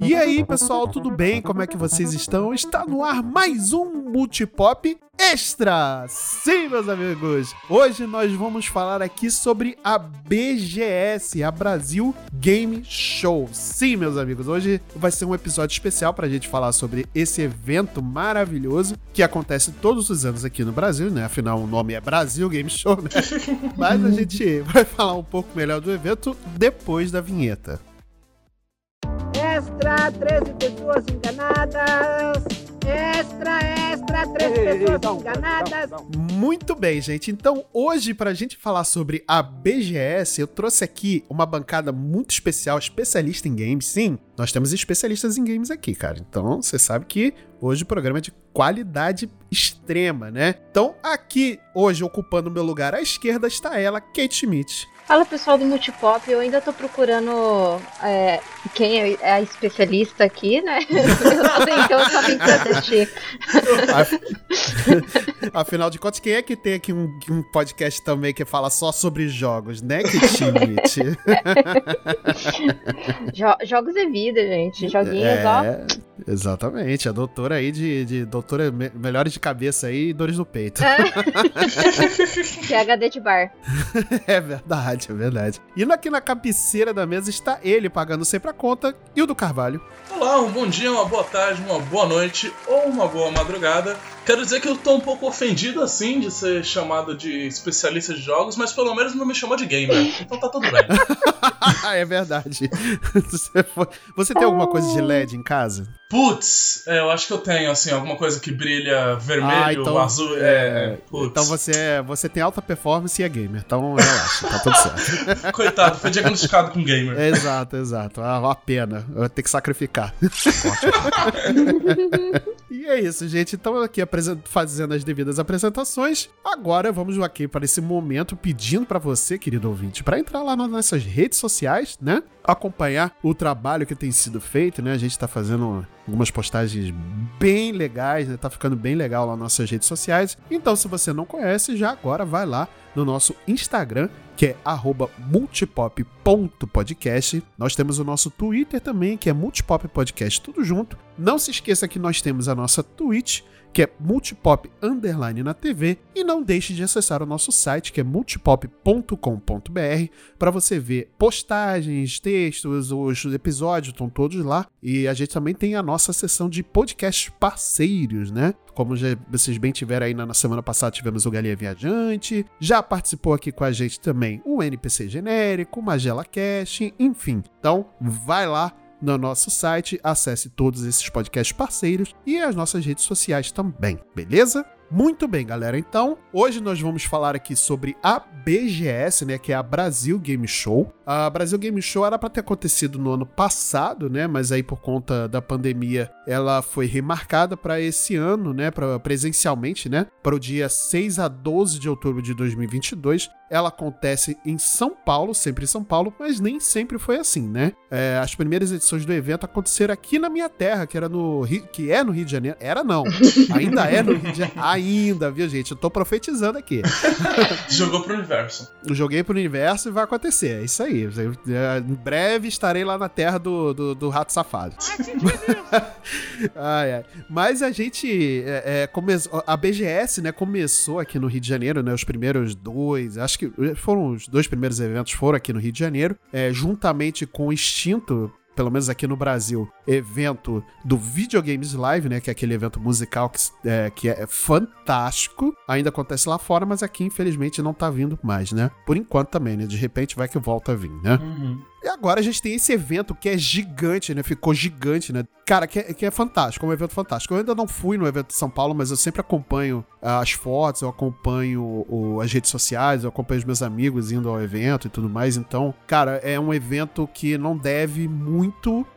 E aí, pessoal, tudo bem? Como é que vocês estão? Está no ar mais um Multipop Extra! Sim, meus amigos! Hoje nós vamos falar aqui sobre a BGS, a Brasil Game Show. Sim, meus amigos, hoje vai ser um episódio especial para a gente falar sobre esse evento maravilhoso que acontece todos os anos aqui no Brasil, né? Afinal, o nome é Brasil Game Show, né? Mas a gente vai falar um pouco melhor do evento depois da vinheta. Extra, 13 pessoas enganadas. Extra, extra, 13 pessoas enganadas. Muito bem, gente. Então, hoje, para a gente falar sobre a BGS, eu trouxe aqui uma bancada muito especial, especialista em games. Sim, nós temos especialistas em games aqui, cara. Então, você sabe que hoje o programa é de qualidade extrema, né? Então, aqui, hoje, ocupando o meu lugar à esquerda, está ela, Kate Schmidt. Fala pessoal do Multipop, eu ainda tô procurando é, quem é a especialista aqui, né? então eu só vim pra assistir. Afinal de contas, quem é que tem aqui um, um podcast também que fala só sobre jogos, né, Kitschmidt? Jo jogos é vida, gente. Joguinhos, é, ó. Exatamente, a doutora aí de, de doutora me melhores de cabeça aí e dores no peito. É. PHD de bar. é verdade, é verdade. E aqui na cabeceira da mesa está ele pagando sempre a conta e o do Carvalho. Olá, um bom dia, uma boa tarde, uma boa noite ou uma boa madrugada. Quero dizer que eu tô um pouco ofendido assim de ser chamado de especialista de jogos, mas pelo menos não me chamou de gamer. Então tá tudo bem. é verdade. Você tem alguma coisa de LED em casa? Putz, é, eu acho que eu tenho, assim, alguma coisa que brilha vermelho, ah, então, azul. É, é então você, é, você tem alta performance e é gamer. Então relaxa, tá tudo certo. Coitado, foi diagnosticado com gamer. Exato, exato. Ah, uma pena. Eu vou ter que sacrificar. e é isso, gente. Então aqui fazendo as devidas apresentações. Agora vamos aqui para esse momento pedindo para você, querido ouvinte, para entrar lá nas nossas redes sociais, né? Acompanhar o trabalho que tem sido feito, né? A gente tá fazendo algumas postagens bem legais, né? Tá ficando bem legal lá nas nossas redes sociais. Então, se você não conhece, já agora vai lá no nosso Instagram, que é multipop.podcast. Nós temos o nosso Twitter também, que é multipoppodcast, tudo junto. Não se esqueça que nós temos a nossa Twitch, que é multipop underline na TV, e não deixe de acessar o nosso site, que é multipop.com.br, para você ver postagens, textos, os episódios estão todos lá, e a gente também tem a nossa seção de podcasts parceiros, né? Como já, vocês bem tiveram aí na, na semana passada, tivemos o Galinha Viajante, já participou aqui com a gente também o NPC Genérico, Magela Cash, enfim. Então, vai lá, no nosso site, acesse todos esses podcasts parceiros e as nossas redes sociais também, beleza? Muito bem, galera. Então, hoje nós vamos falar aqui sobre a BGS, né, que é a Brasil Game Show. A Brasil Game Show era para ter acontecido no ano passado, né, mas aí por conta da pandemia, ela foi remarcada para esse ano, né, para presencialmente, né, para o dia 6 a 12 de outubro de 2022. Ela acontece em São Paulo, sempre em São Paulo, mas nem sempre foi assim, né? É, as primeiras edições do evento aconteceram aqui na minha terra, que era no Rio, que é no Rio de Janeiro. Era não, ainda é no Rio de Janeiro ainda, viu, gente? Eu tô profetizando aqui. Jogou pro universo. Joguei pro universo e vai acontecer. É isso aí. Em breve estarei lá na terra do, do, do rato safado. ai, ai. Mas a gente é, é, começou. A BGS, né, começou aqui no Rio de Janeiro, né? Os primeiros dois, acho que foram os dois primeiros eventos foram aqui no Rio de Janeiro, é, juntamente com o Extinto pelo menos aqui no Brasil, evento do Videogames Live, né? Que é aquele evento musical que é, que é fantástico. Ainda acontece lá fora, mas aqui, infelizmente, não tá vindo mais, né? Por enquanto também, né? De repente vai que volta a vir, né? Uhum. E agora a gente tem esse evento que é gigante, né? Ficou gigante, né? Cara, que é, que é fantástico, é um evento fantástico. Eu ainda não fui no evento de São Paulo, mas eu sempre acompanho uh, as fotos, eu acompanho o, as redes sociais, eu acompanho os meus amigos indo ao evento e tudo mais. Então, cara, é um evento que não deve muito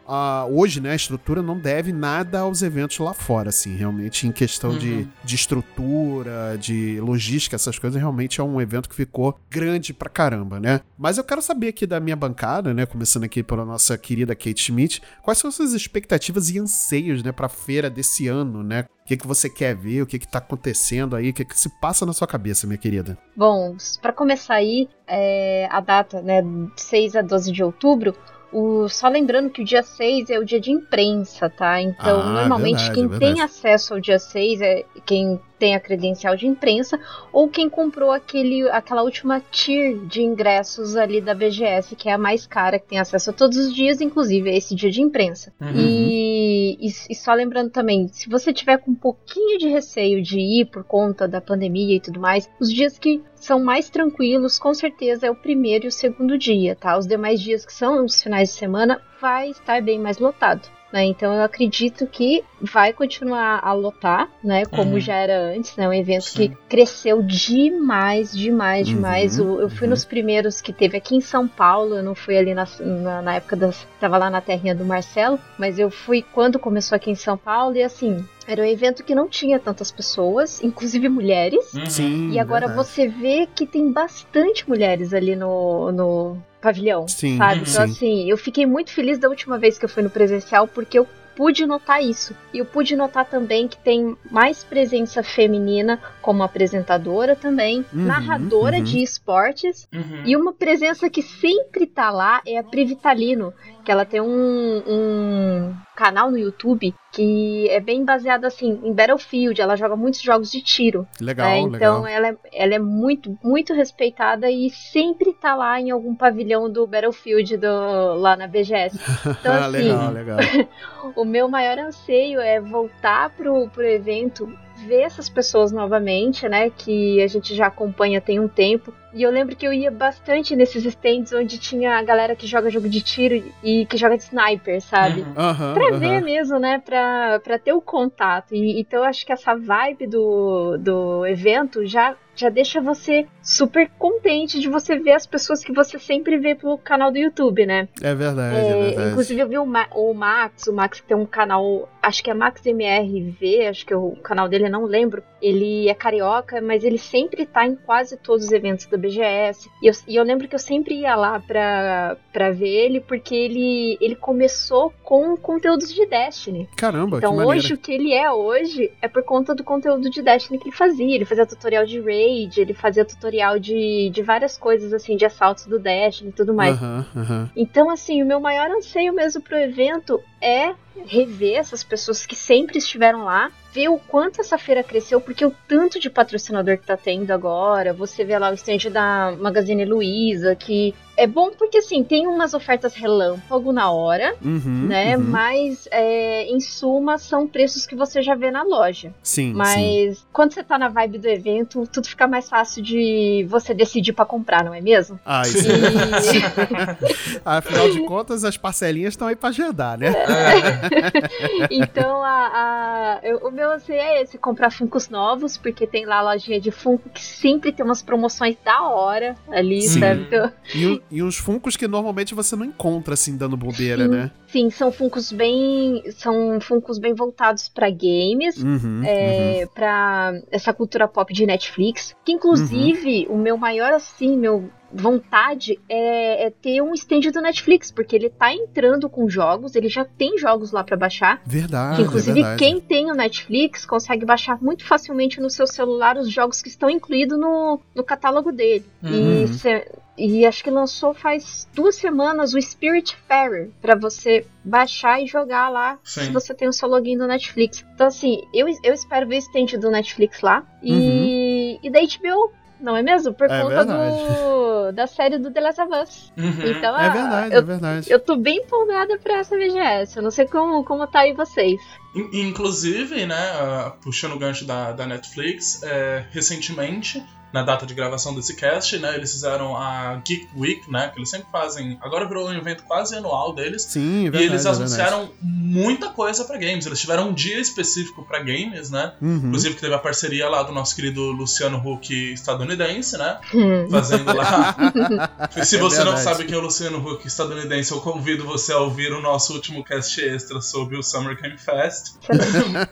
a- hoje, né, a estrutura não deve nada aos eventos lá fora, assim, realmente em questão de, Uhum. de estrutura, de logística, essas coisas, realmente é um evento que ficou grande pra caramba, né? Mas eu quero saber aqui da minha bancada, né, começando aqui pela nossa querida Kate Schmidt, quais são as suas expectativas e anseios, né, pra feira desse ano, né? O que, que você quer ver, o que, que tá acontecendo aí, o que, que se passa na sua cabeça, minha querida? Bom, para começar aí, é, a data, né, 6 a 12 de outubro, o, só lembrando que o dia 6 é o dia de imprensa, tá? Então, Ah, normalmente verdade, quem verdade. tem acesso ao dia 6 é quem tem a credencial de imprensa ou quem comprou aquele, aquela última tier de ingressos ali da BGS, que é a mais cara, que tem acesso a todos os dias, inclusive a esse dia de imprensa. Uhum. E, e, e só lembrando também, se você tiver com um pouquinho de receio de ir por conta da pandemia e tudo mais, os dias que são mais tranquilos, com certeza é o primeiro e o segundo dia, tá? Os demais dias que são os finais de semana vai estar bem mais lotado. Né? Então eu acredito que vai continuar a lotar, né? Como Uhum. já era antes, né? Um evento Sim. que cresceu demais, demais, Uhum, demais. Eu, eu fui uhum. nos primeiros que teve aqui em São Paulo, eu não fui ali na, na, na época das. Tava lá na terrinha do Marcelo, mas eu fui quando começou aqui em São Paulo e assim. Era um evento que não tinha tantas pessoas, inclusive mulheres. Uhum. Sim. E agora verdade. você vê que tem bastante mulheres ali no, no pavilhão, Sim, sabe? Então, sim. assim, eu fiquei muito feliz da última vez que eu fui no presencial, porque eu pude notar isso. E eu pude notar também que tem mais presença feminina como apresentadora também, Uhum, narradora uhum. de esportes, Uhum. e uma presença que sempre tá lá é a Pri Vitalino, que ela tem um, um canal no YouTube que é bem baseado assim em Battlefield, ela joga muitos jogos de tiro. Legal, né? Então legal. ela é, ela é muito, muito respeitada e sempre tá lá em algum pavilhão do Battlefield do, lá na BGS. Então, Ah, assim, legal, legal. o meu maior anseio é voltar pro, pro evento, ver essas pessoas novamente, né? Que a gente já acompanha tem um tempo. E eu lembro que eu ia bastante nesses stands onde tinha a galera que joga jogo de tiro e que joga de sniper, sabe? Uhum. Pra aham. ver mesmo, né? Pra, pra ter o contato. E, então eu acho que essa vibe do, do evento já, já deixa você super contente de você ver as pessoas que você sempre vê pelo canal do YouTube, né? É verdade, é, É, verdade. inclusive eu vi o, Ma- o Max, o Max tem um canal, acho que é Max MRV, acho que o canal dele não lembro. Ele é carioca, mas ele sempre tá em quase todos os eventos da BGS. E eu, e eu lembro que eu sempre ia lá pra, pra ver ele, porque ele, ele começou com conteúdos de Destiny. Caramba, Então que hoje o que ele é hoje é por conta do conteúdo de Destiny que ele fazia. Ele fazia tutorial de raid, ele fazia tutorial de, de várias coisas assim, de assaltos do Destiny e tudo mais. Aham, aham. Então, assim, o meu maior anseio mesmo pro evento é rever essas pessoas que sempre estiveram lá, ver o quanto essa feira cresceu, porque o tanto de patrocinador que tá tendo agora, você vê lá o stand da Magazine Luiza, que é bom porque, assim, tem umas ofertas relâmpago na hora, Uhum, né? uhum. Mas, é, em suma, são preços que você já vê na loja. Sim, sim. Mas quando você tá na vibe do evento, tudo fica mais fácil de você decidir pra comprar, não é mesmo? Ah, isso E... Afinal de contas, as parcelinhas estão aí pra agendar, né? Então, a, a- eu- o meu anseio é esse, comprar Funkos novos, porque tem lá a lojinha de Funko que sempre tem umas promoções da hora ali, Sim. sabe? Então, E, o- e uns funcos que normalmente você não encontra assim dando bobeira, Sim. né? sim, são Funkos bem. São Funkos bem voltados pra games. Uhum, É, pra essa cultura pop de Netflix. Que inclusive o meu maior assim, meu vontade é, é ter um stand do Netflix, porque ele tá entrando com jogos, ele já tem jogos lá pra baixar. uhum. Verdade, Que, inclusive, é verdade. quem tem o Netflix consegue baixar muito facilmente no seu celular os jogos que estão incluídos no, no catálogo dele. Uhum. E, cê- e acho que lançou faz duas semanas o Spirit Farer para você baixar e jogar lá Sim. se você tem o seu login do Netflix. Então, assim, eu, eu espero ver o stand do Netflix lá e, e da HBO. Não é mesmo? Por. É conta verdade. do, da série do The Last of Us. Uhum. Então, É ah, verdade, eu, é verdade. eu tô bem empolgada pra essa VGS. Eu não sei como, como tá aí vocês. In- Inclusive, né, ah, puxando o gancho da, da Netflix, é, recentemente na data de gravação desse cast, né? Eles fizeram a Geek Week, né? Que eles sempre fazem. Agora virou um evento quase anual deles. Sim, é verdade, e eles é anunciaram verdade. muita coisa pra games. Eles tiveram um dia específico pra games, né? Uhum. Inclusive que teve a parceria lá do nosso querido Luciano Huck estadunidense, né? Hum. Fazendo lá. Se É você não sabe quem é o Luciano Huck estadunidense, eu convido você a ouvir o nosso último cast extra sobre o Summer Game Fest.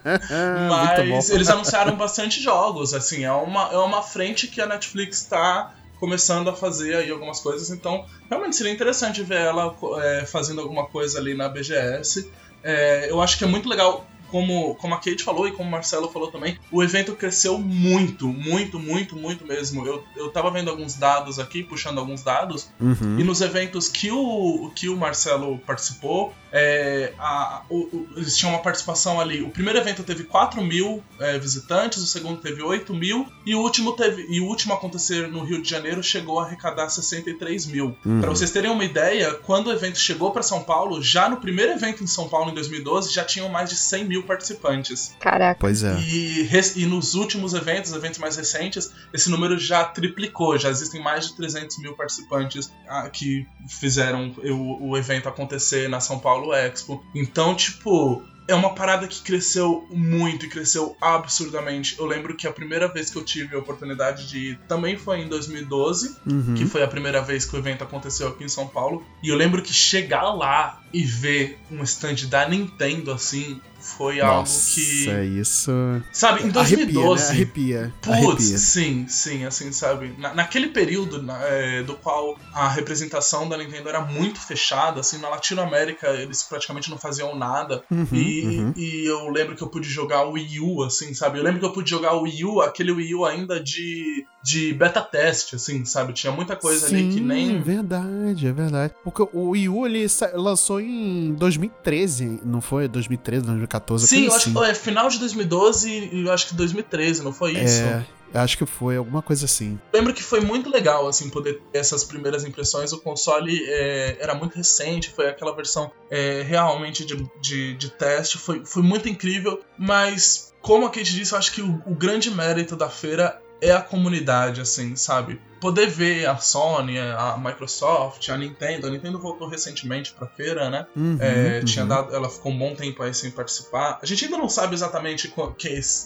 Mas eles anunciaram bastante jogos, assim, é uma, é uma frente que a Netflix tá começando a fazer aí algumas coisas, então realmente seria interessante ver ela é, fazendo alguma coisa ali na BGS. É, eu acho que é muito legal, como, como a Kate falou e como o Marcelo falou também, o evento cresceu muito, muito, muito, muito mesmo. Eu, eu tava vendo alguns dados aqui, puxando alguns dados, Uhum. e nos eventos que o, que o Marcelo participou, é, a- o- o- eles tinham uma participação ali. O primeiro evento teve 4 mil é, visitantes, o segundo teve 8 mil, e o último teve. E o último a acontecer no Rio de Janeiro chegou a arrecadar 63 mil. Uhum. Pra vocês terem uma ideia, quando o evento chegou pra São Paulo, já no primeiro evento em São Paulo em 2012, já tinham mais de 100 mil participantes. Caraca. Pois é. E, e nos últimos eventos, eventos mais recentes, esse número já triplicou. Já existem mais de 300 mil participantes ah, que fizeram o, o evento acontecer na São Paulo Expo. Então, tipo. É uma parada que cresceu muito e cresceu absurdamente. Eu lembro que a primeira vez que eu tive a oportunidade de ir também foi em 2012, Uhum. que foi a primeira vez que o evento aconteceu aqui em São Paulo. E eu lembro que chegar lá e ver um stand da Nintendo assim foi algo Nossa, que. isso. Sabe, em Arrepia, 2012. né? Arrepia. Putz, Arrepia. sim, sim, assim, sabe? Na- naquele período na- é, do qual a representação da Nintendo era muito fechada, assim, na Latinoamérica eles praticamente não faziam nada. Uhum, e, uhum. e eu lembro que eu pude jogar o Wii U, assim, sabe? Eu lembro que eu pude jogar o Wii U, aquele Wii U ainda de, de beta teste, assim, sabe? Tinha muita coisa ali que Sim, nem. É verdade, é verdade. Porque o Wii U ele lançou em 2013, não foi? 2013, 2014, Sim, eu acho assim. que é final de 2012 e eu acho que 2013, não foi isso? É, acho que foi alguma coisa assim. lembro que foi muito legal, assim, poder ter essas primeiras impressões. O console é, era muito recente, foi aquela versão é, realmente de, de, de teste, foi, foi muito incrível, mas como a Kate disse, eu acho que o, o grande mérito da feira é a comunidade, assim, sabe? Poder ver a Sony, a Microsoft, a Nintendo. A Nintendo voltou recentemente pra feira, né? Uhum, É, uhum. tinha dado, ela ficou um bom tempo aí sem participar. A gente ainda não sabe exatamente qu-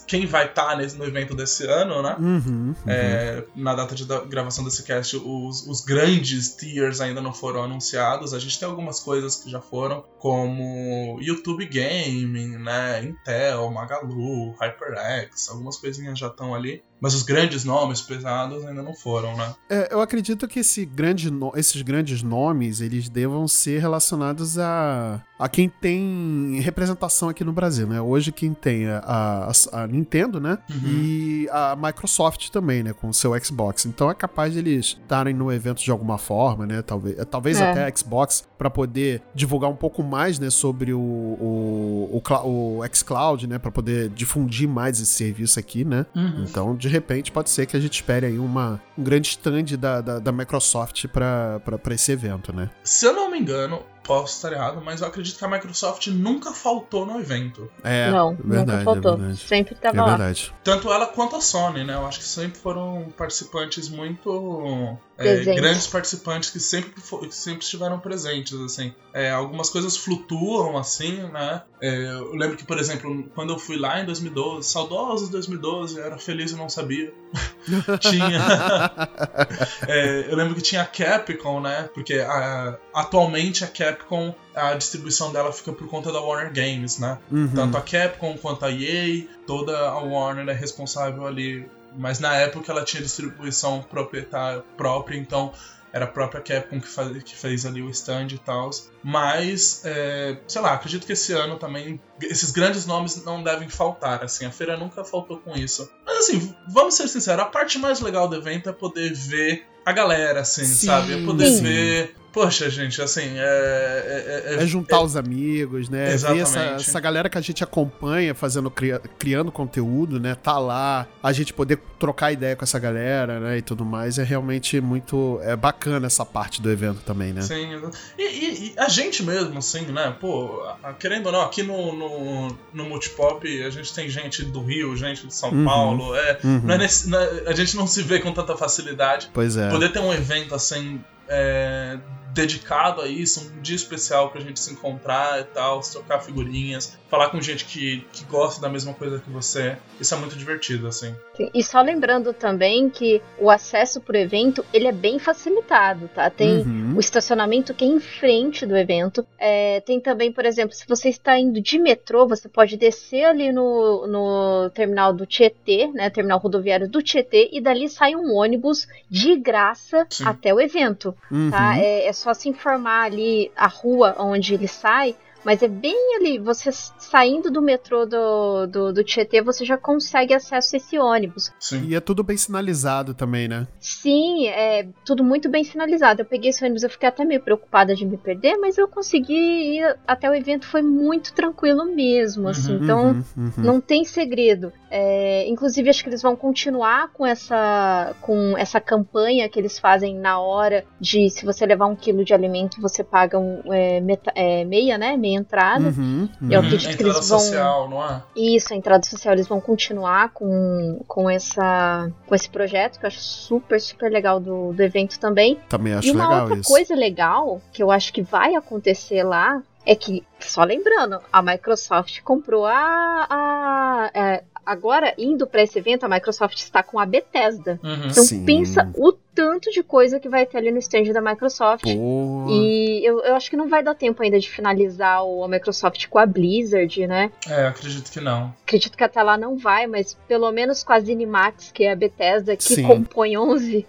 quem, vai estar nesse- no evento desse ano, né? Uhum, uhum. É, na data de gravação desse cast, os, os grandes tiers ainda não foram anunciados. A gente tem algumas coisas que já foram, como YouTube Gaming, né? Intel, Magalu, HyperX, algumas coisinhas já estão ali. Mas os grandes nomes pesados ainda não foram, né? É, eu acredito que esse grande esses grandes nomes eles devam ser relacionados a, a quem tem representação aqui no Brasil, né? Hoje quem tem a, a- a Nintendo, né? Uhum. E a Microsoft também, né? Com o seu Xbox. Então é capaz de eles estarem no evento de alguma forma, né? Talvez, talvez É. até a Xbox para poder divulgar um pouco mais, né? Sobre o, o, o, o xCloud, né? Para poder difundir mais esse serviço aqui, né? Uhum. Então, de repente, pode ser que a gente espere aí uma, um grande stand da, da, da Microsoft para esse evento, né? Se eu não me engano, posso estar errado, mas eu acredito que a Microsoft nunca faltou no evento. É, não, verdade, nunca faltou. é verdade. Sempre É tava lá. Tanto ela quanto a Sony, né? Eu acho que sempre foram participantes muito. É, grandes participantes que sempre, que sempre estiveram presentes, assim. É, algumas coisas flutuam, assim, né? É, eu lembro que, por exemplo, quando eu fui lá em 2012, saudosos 2012, eu era feliz e não sabia. tinha. É, eu lembro que tinha a Capcom, né? Porque a- atualmente a Capcom, a distribuição dela fica por conta da Warner Games, né? Uhum. Tanto a Capcom quanto a EA, toda a Warner é responsável ali. Mas na época ela tinha distribuição proprietária própria, então era a própria Capcom que, faz, que fez ali o stand e tal. Mas, é, sei lá, acredito que esse ano também esses grandes nomes não devem faltar, assim, a feira nunca faltou com isso. Mas assim, vamos ser sinceros, a parte mais legal do evento é poder ver a galera, assim, Sim, sabe? É poder sim. ver poxa, gente, assim, é. É, juntar os amigos, né? Ver essa, essa galera que a gente acompanha fazendo, cria, criando conteúdo, né? Tá lá, a gente poder trocar ideia com essa galera, né? E tudo mais. É realmente muito é bacana essa parte do evento também, né? Sim. E, e, e a gente mesmo, assim, né? Pô, querendo ou não, aqui no, no, no Multipop a gente tem gente do Rio, gente de São uhum. Paulo. É, uhum. não é nesse, não é, a gente não se vê com tanta facilidade. Pois é. Poder ter um evento assim. É, dedicado a isso, um dia especial pra gente se encontrar e tal, trocar figurinhas, falar com gente que, que gosta da mesma coisa que você. Isso é muito divertido, assim. Sim. E só lembrando também que o acesso pro evento, ele é bem facilitado, tá? Tem uhum. o estacionamento que é em frente do evento. É, tem também, por exemplo, se você está indo de metrô, você pode descer ali no, no terminal do Tietê, né? Terminal rodoviário do Tietê, e dali sai um ônibus de graça Sim. até o evento, tá? uhum. tá? É, é só se informar ali a rua onde ele sai mas é bem ali, você saindo do metrô do, do, do Tietê, você já consegue acesso a esse ônibus. Sim. E é tudo bem sinalizado também, né? Sim, é tudo muito bem sinalizado. Eu peguei esse ônibus, eu fiquei até meio preocupada de me perder, mas eu consegui ir até o evento, foi muito tranquilo mesmo, assim. Uhum, então, uhum, uhum. não tem segredo. É, inclusive, acho que eles vão continuar com essa, com essa campanha que eles fazem na hora de se você levar um quilo de alimento, você paga um, é, meta, é, meia, né? Meia entrada. Uhum, uhum. Eu acredito a que eles vão. Social, não é? Isso, a entrada social, eles vão continuar com, com, essa, com esse projeto, que eu acho super, super legal do, do evento também. Também acho e uma legal outra isso. coisa legal que eu acho que vai acontecer lá é que, só lembrando, a Microsoft comprou a. a, a é, agora, indo para esse evento, a Microsoft está com a Bethesda. Uhum. Então Sim. pensa o tanto de coisa que vai ter ali no stand da Microsoft. Pô. E eu, eu acho que não vai dar tempo ainda de finalizar o, a Microsoft com a Blizzard, né? É, acredito que não. Acredito que até lá não vai, mas pelo menos com a ZeniMax, que é a Bethesda, que Sim. compõe 11,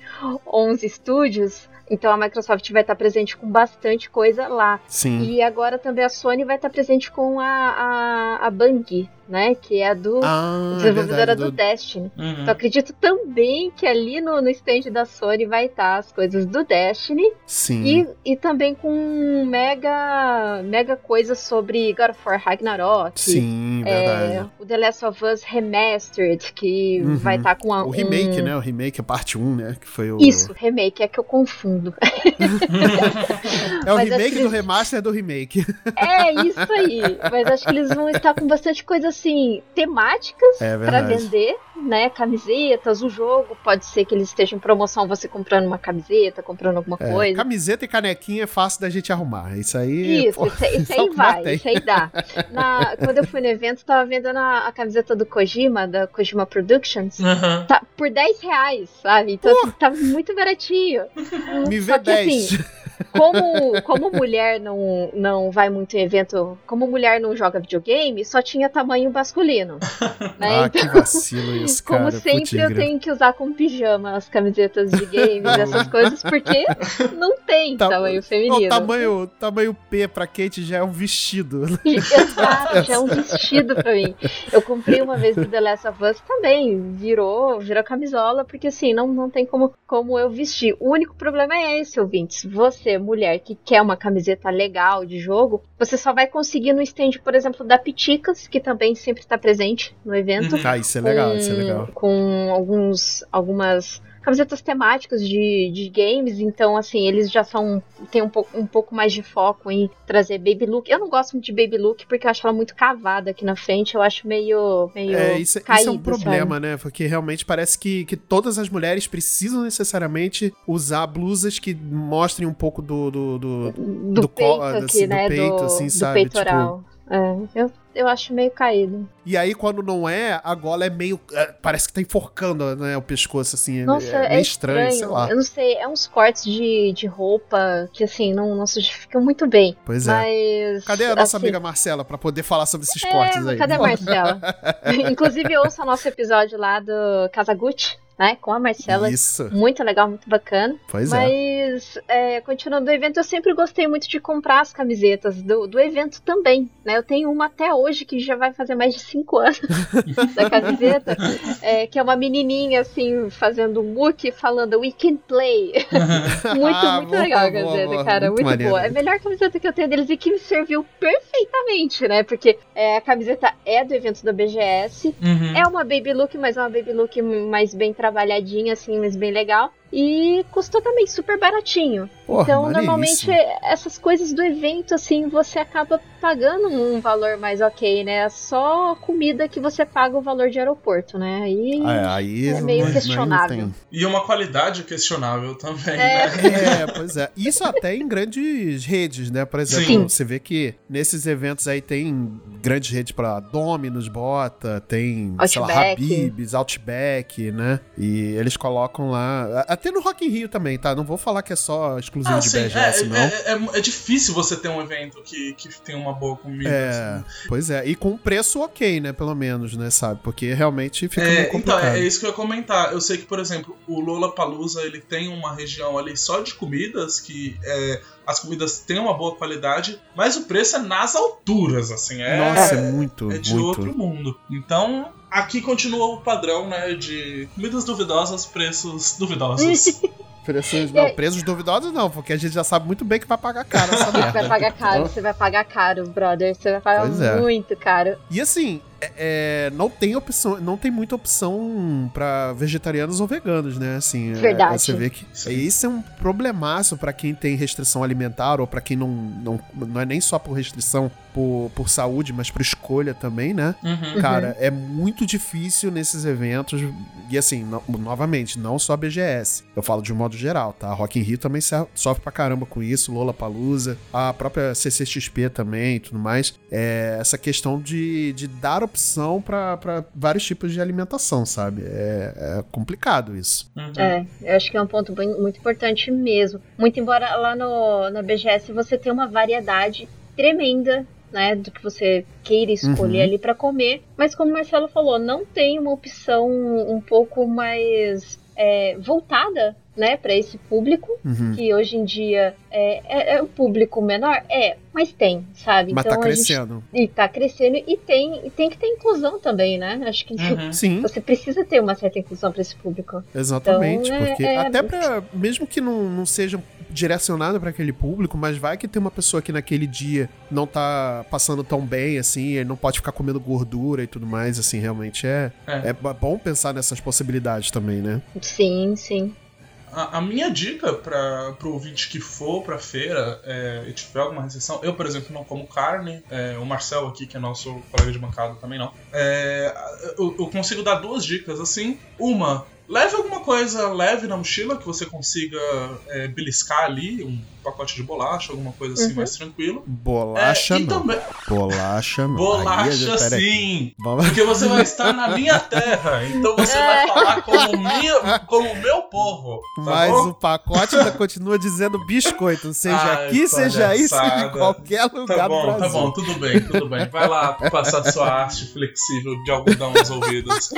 11 estúdios, então a Microsoft vai estar presente com bastante coisa lá. Sim. E agora também a Sony vai estar presente com a, a, a Bang, né? Que é a do ah, desenvolvedora verdade, do... do, Destiny. Uhum. Então acredito também que ali no, no stand da Sony vai estar as coisas do Destiny. Sim. E, e também com mega, mega coisas sobre God of War Ragnarok. Sim, verdade. É, o The Last of Us Remastered, que uhum. vai estar com a, O remake, um... né? O remake, a parte 1, né? Que foi o... Isso, remake, é que eu confundo. é o Mas remake do remaster do remake. É, isso aí. Mas acho que eles vão estar com bastante coisa assim, temáticas é para vender, né? Camisetas, o jogo, pode ser que eles estejam em promoção, você comprando uma camiseta, comprando alguma é, coisa. Camiseta e canequinha é fácil da gente arrumar. Isso aí. Isso, pô, isso, isso aí vai, isso aí dá. Na, quando eu fui no evento, tava vendendo a, a camiseta do Kojima, da Kojima Productions, uhum. tá, por 10 reais, sabe? Então, assim, tava muito baratinho. Me vê 10. Assim, como, como mulher não, não vai muito em evento, como mulher não joga videogame, só tinha tamanho masculino. Né? Ah, então, que vacilo isso, cara. Como sempre, eu tenho que usar como pijama as camisetas de games, essas coisas, porque não tem Ta tamanho feminino. tamanho, tamanho P pra Kate já é um vestido. Exato, já é um vestido pra mim. Eu comprei uma vez do The Last of Us também, virou, virou camisola, porque assim, não, não tem como, como eu vestir. O único problema é esse, ouvintes. Você você, mulher, que quer uma camiseta legal de jogo, você só vai conseguir no stand, por exemplo, da Piticas, que também sempre está presente no evento. Ah, isso é legal, com, isso é legal. Com alguns, algumas camisetas temáticas de, de games, então assim, eles já são tem um pouco, um pouco mais de foco em trazer baby look. Eu não gosto muito de baby look porque eu acho ela muito cavada aqui na frente, eu acho meio meio É, isso, caído, isso é um problema, sabe? né? Porque realmente parece que, que todas as mulheres precisam necessariamente usar blusas que mostrem um pouco do do, do, do, do peito, aqui, assim, né? do peito, do, assim, sabe? Peitoral. Tipo, é, eu, eu acho meio caído. E aí, quando não é, a gola é meio. É, parece que tá enforcando né, o pescoço, assim. Nossa, é, é estranho, estranho, sei lá. Eu não sei, é uns cortes de, de roupa que, assim, não, não se justificam muito bem. Pois é. Mas, cadê a nossa assim, amiga Marcela pra poder falar sobre esses é, cortes aí? Cadê a Marcela? Inclusive, ouça o nosso episódio lá do Casagutti né? Com a Marcela. Isso. Muito legal, muito bacana. Pois é. Mas, é. continuando o evento, eu sempre gostei muito de comprar as camisetas do, do evento também, né? Eu tenho uma até hoje hoje, que já vai fazer mais de cinco anos da camiseta, é, que é uma menininha assim, fazendo um muque falando We can play. muito, Ah, muito boa, legal a camiseta, boa. cara. Muito Muito, boa. É a melhor camiseta que eu tenho deles e que me serviu perfeitamente, né? Porque é, a camiseta é do evento da BGS. Uhum. É uma baby look, mas é uma baby look mais bem trabalhadinha, assim, mas bem legal. E custou também super baratinho. Porra, então, normalmente, essas coisas do evento, assim, você acaba pagando um valor mais ok, né? É só comida que você paga o valor de aeroporto, né? Aí. É, aí É meio não questionável. tem- E uma qualidade questionável também, É. né? É, pois é. Isso até em grandes redes, né? Por exemplo, Sim. você vê que nesses eventos aí tem grandes redes pra Dominos, Bota, tem, sei lá, Outback. Habib's, Outback, né? E eles colocam lá. Até no Rock in Rio também, tá? Não vou falar que é só exclusivo Ah, de sim, BGS, é, não. é, é- é difícil você ter um evento que, que tem uma boa comida. É, assim. pois é. E com preço ok, né? Pelo menos, né? Sabe? Porque realmente fica É, meio então, complicado. é, é isso que eu ia comentar. Eu sei que, por exemplo, o Lollapalooza, ele tem uma região ali só de comidas, que é, as comidas têm uma boa qualidade, mas o preço é nas alturas, assim, é, Nossa, é muito, é de muito. outro mundo. Então, aqui continua o padrão, né, de comidas duvidosas, preços duvidosos. Preços, É. não, preços duvidosos não, porque a gente já sabe muito bem que vai pagar caro essa Você merda. vai pagar caro, você vai pagar caro, brother. Você vai pagar Pois é. muito caro. E assim, é- é, não tem opção, não tem muita opção pra vegetarianos ou veganos, né? Assim, é- Verdade. é, você vê que Sim. isso é um problemaço pra quem tem restrição alimentar ou pra quem não, não não é nem só por restrição por, por saúde, mas por escolha também, né? Uhum. Cara, é muito difícil nesses eventos. E assim, no- novamente, não só a BGS. Eu falo de um modo geral, tá? Rock in Rio também sofre pra caramba com isso, Lola Palusa, a própria CCXP também e tudo mais. É essa questão de, de dar opção pra vários tipos de alimentação, sabe? É, é complicado isso. Uhum. É, eu acho que é um ponto bem- muito importante mesmo. Muito embora lá no, na BGS você tenha uma variedade tremenda, né, do que você queira escolher Uhum. ali para comer, mas como o Marcelo falou, não tem uma opção um pouco mais é, voltada, né, para esse público Uhum. que hoje em dia é, é, é um público menor, é, mas tem, sabe? Mas tá a gente- crescendo. e tá crescendo e tem, e tem que ter inclusão também, né? Acho que Uhum. Sim. você precisa ter uma certa inclusão para esse público. Exatamente, Então, é- porque é- até pra. mesmo que não, não seja direcionado pra aquele público, mas vai que tem uma pessoa que naquele dia não tá passando tão bem assim, ele não pode ficar comendo gordura e tudo mais, assim, realmente é É. é, bom pensar nessas possibilidades também, né? Sim, sim. A, minha dica para pro ouvinte que for pra feira é, e tiver alguma restrição, eu, por exemplo, não como carne, é, o Marcel aqui, que é nosso colega de bancada, também não. É, eu, eu consigo dar duas dicas, assim. Uma, leve alguma coisa leve na mochila que você consiga é, beliscar ali, um pacote de bolacha, alguma coisa assim Uhum. mais tranquilo. Bolacha É, não. também, Bolacha não. Bolacha sim! Vamos... Porque você vai estar na minha terra, então você vai falar como, minha, como o meu povo. Tá Mas bom? o pacote ainda continua dizendo biscoito, seja Ai, aqui, seja isso, palhaçada. em qualquer lugar Tá do bom, Brasil. tá bom, tudo bem, tudo bem. Vai lá passar sua arte flexível de algodão nos ouvidos.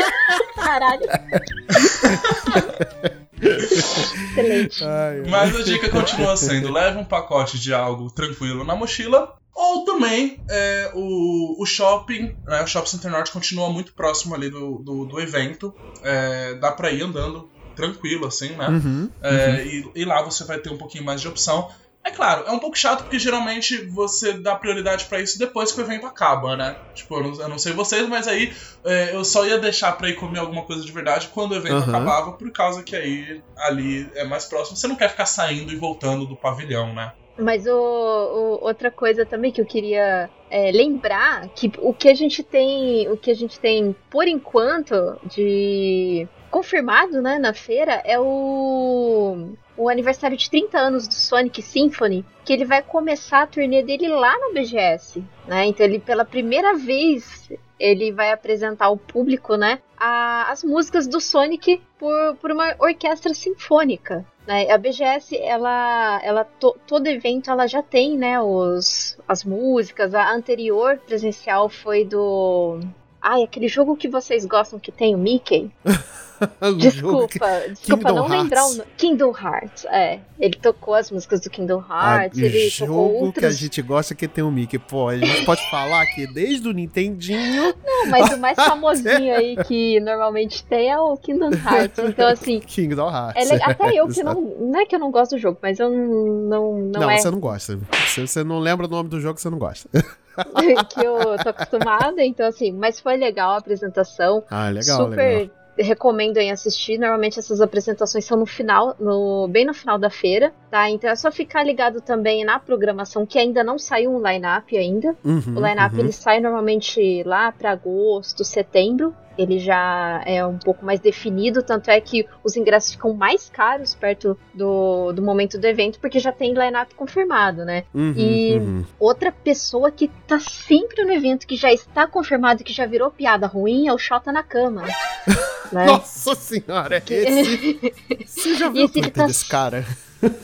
Caralho. Excelente. Ai. Mas a dica continua sendo: leve um pacote de algo tranquilo na mochila. Ou também é, o, o shopping, né, o Shopping Center Norte continua muito próximo ali do, do, do evento. É, dá pra ir andando tranquilo, assim, né? Uhum. É, e, e lá você vai ter um pouquinho mais de opção. É claro, é um pouco chato porque geralmente você dá prioridade pra isso depois que o evento acaba, né? Tipo, eu não, eu não sei vocês, mas aí é, eu só ia deixar pra ir comer alguma coisa de verdade quando o evento Aham. acabava, por causa que aí ali é mais próximo. Você não quer ficar saindo e voltando do pavilhão, né? Mas o, o- outra coisa também que eu queria é, lembrar que o que a gente tem, o que a gente tem por enquanto de confirmado, né, na feira é o o aniversário de 30 anos do Sonic Symphony, que ele vai começar a turnê dele lá na BGS, né? Então ele pela primeira vez ele vai apresentar ao público, né, a- as músicas do Sonic por, por uma orquestra sinfônica. Né? A BGS, ela, ela to- todo evento, ela já tem, né, os, as músicas. A anterior presencial foi do Ai, aquele jogo que vocês gostam que tem o Mickey. desculpa, que... desculpa Kingdom não Hearts. lembrar o nome. Kingdom Hearts, é. Ele tocou as músicas do Kingdom Hearts, Ah, ele jogo tocou que a outros. gente gosta que tem o Mickey. Pô, a gente pode falar que desde o Nintendinho, Não, mas o mais famosinho aí que normalmente tem é o Kingdom Hearts. Então, assim, Kingdom Hearts. é até eu que não. Não é que eu não gosto do jogo, mas eu não, não, não, Não, é você não gosta. Se você não lembra o nome do jogo, você não gosta. que eu tô acostumada. Então, assim, mas foi legal a apresentação. Ah, legal, Super legal. recomendo em assistir. Normalmente essas apresentações são no final, no, bem no final da feira, tá? Então é só ficar ligado também na programação, que ainda não saiu um line-up ainda. Uhum, O line-up uhum. ele sai normalmente lá para agosto, setembro. Ele já é um pouco mais definido, tanto é que os ingressos ficam mais caros perto do, do momento do evento, porque já tem line-up confirmado, né? Uhum, e- uhum. Outra pessoa que tá sempre no evento, que já está confirmado, que já virou piada ruim, é o Xota na cama. né? Nossa senhora, esse. Você já viu o Esse ele Twitter tá- desse cara?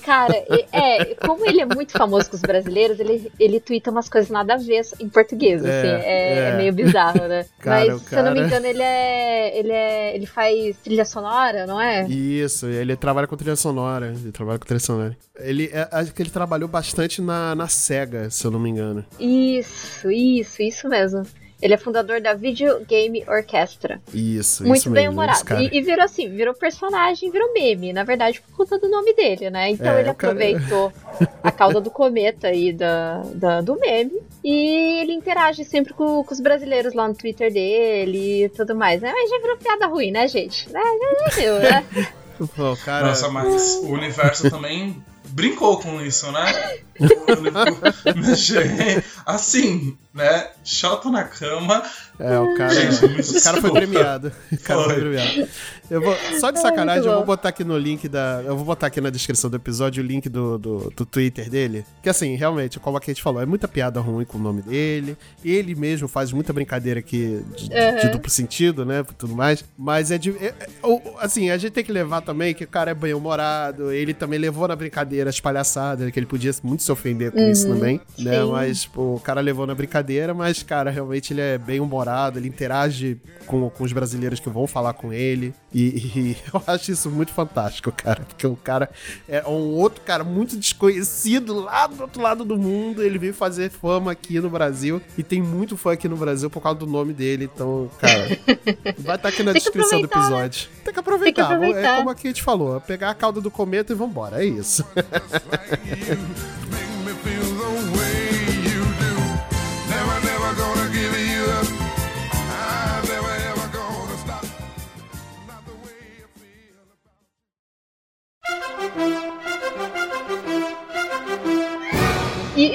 Cara, é, como ele é muito famoso com os brasileiros, ele, ele twitta umas coisas nada a ver em português, É, assim, é, é. é meio bizarro, né? Cara, Mas, se eu não me engano, ele é, ele é. Ele faz trilha sonora, não é? Isso, ele trabalha com trilha sonora. Ele trabalha com trilha sonora. Ele, é, acho que ele trabalhou bastante na, na SEGA, se eu não me engano. Isso, isso, isso mesmo. Ele é fundador da Video Game Orchestra. Isso, Muito isso bem mesmo, humorado. E, e virou assim, virou personagem, virou meme, na verdade, por conta do nome dele, né? Então É, ele o cara- aproveitou a cauda do cometa aí da, da- do meme e ele interage sempre com, com os brasileiros lá no Twitter dele e tudo mais. Né? Mas já virou piada ruim, né, gente? Né? Já viu, né? Pô, cara, Nossa, mas o universo também brincou com isso, né? Assim, né? Shota na cama. é, o cara, Gente, o cara foi premiado. O cara foi Foi. premiado. Eu vou, só de sacanagem, eu vou botar aqui no link da. Eu vou botar aqui na descrição do episódio o link do, do, do Twitter dele. Que assim, realmente, como a Kate falou, é muita piada ruim com o nome dele. Ele mesmo faz muita brincadeira aqui de, de Uhum. duplo sentido, né? Tudo mais. Mas é de. é- é- assim, a gente tem que levar também que o cara é bem humorado. Ele também levou na brincadeira as palhaçadas, que ele podia muito se ofender com isso também, né? sim. Mas, pô, o cara levou na brincadeira, mas, cara, realmente ele é bem humorado, ele interage com, com os brasileiros que vão falar com ele. E, e eu acho isso muito fantástico, cara. Porque o cara é um outro cara muito desconhecido lá do outro lado do mundo. Ele veio fazer fama aqui no Brasil. E tem muito fã aqui no Brasil por causa do nome dele. Então, cara, vai estar aqui na descrição do né? episódio. Tem que aproveitar. Tem que aproveitar. É como a Kate falou: pegar a cauda do cometa e vambora. É isso.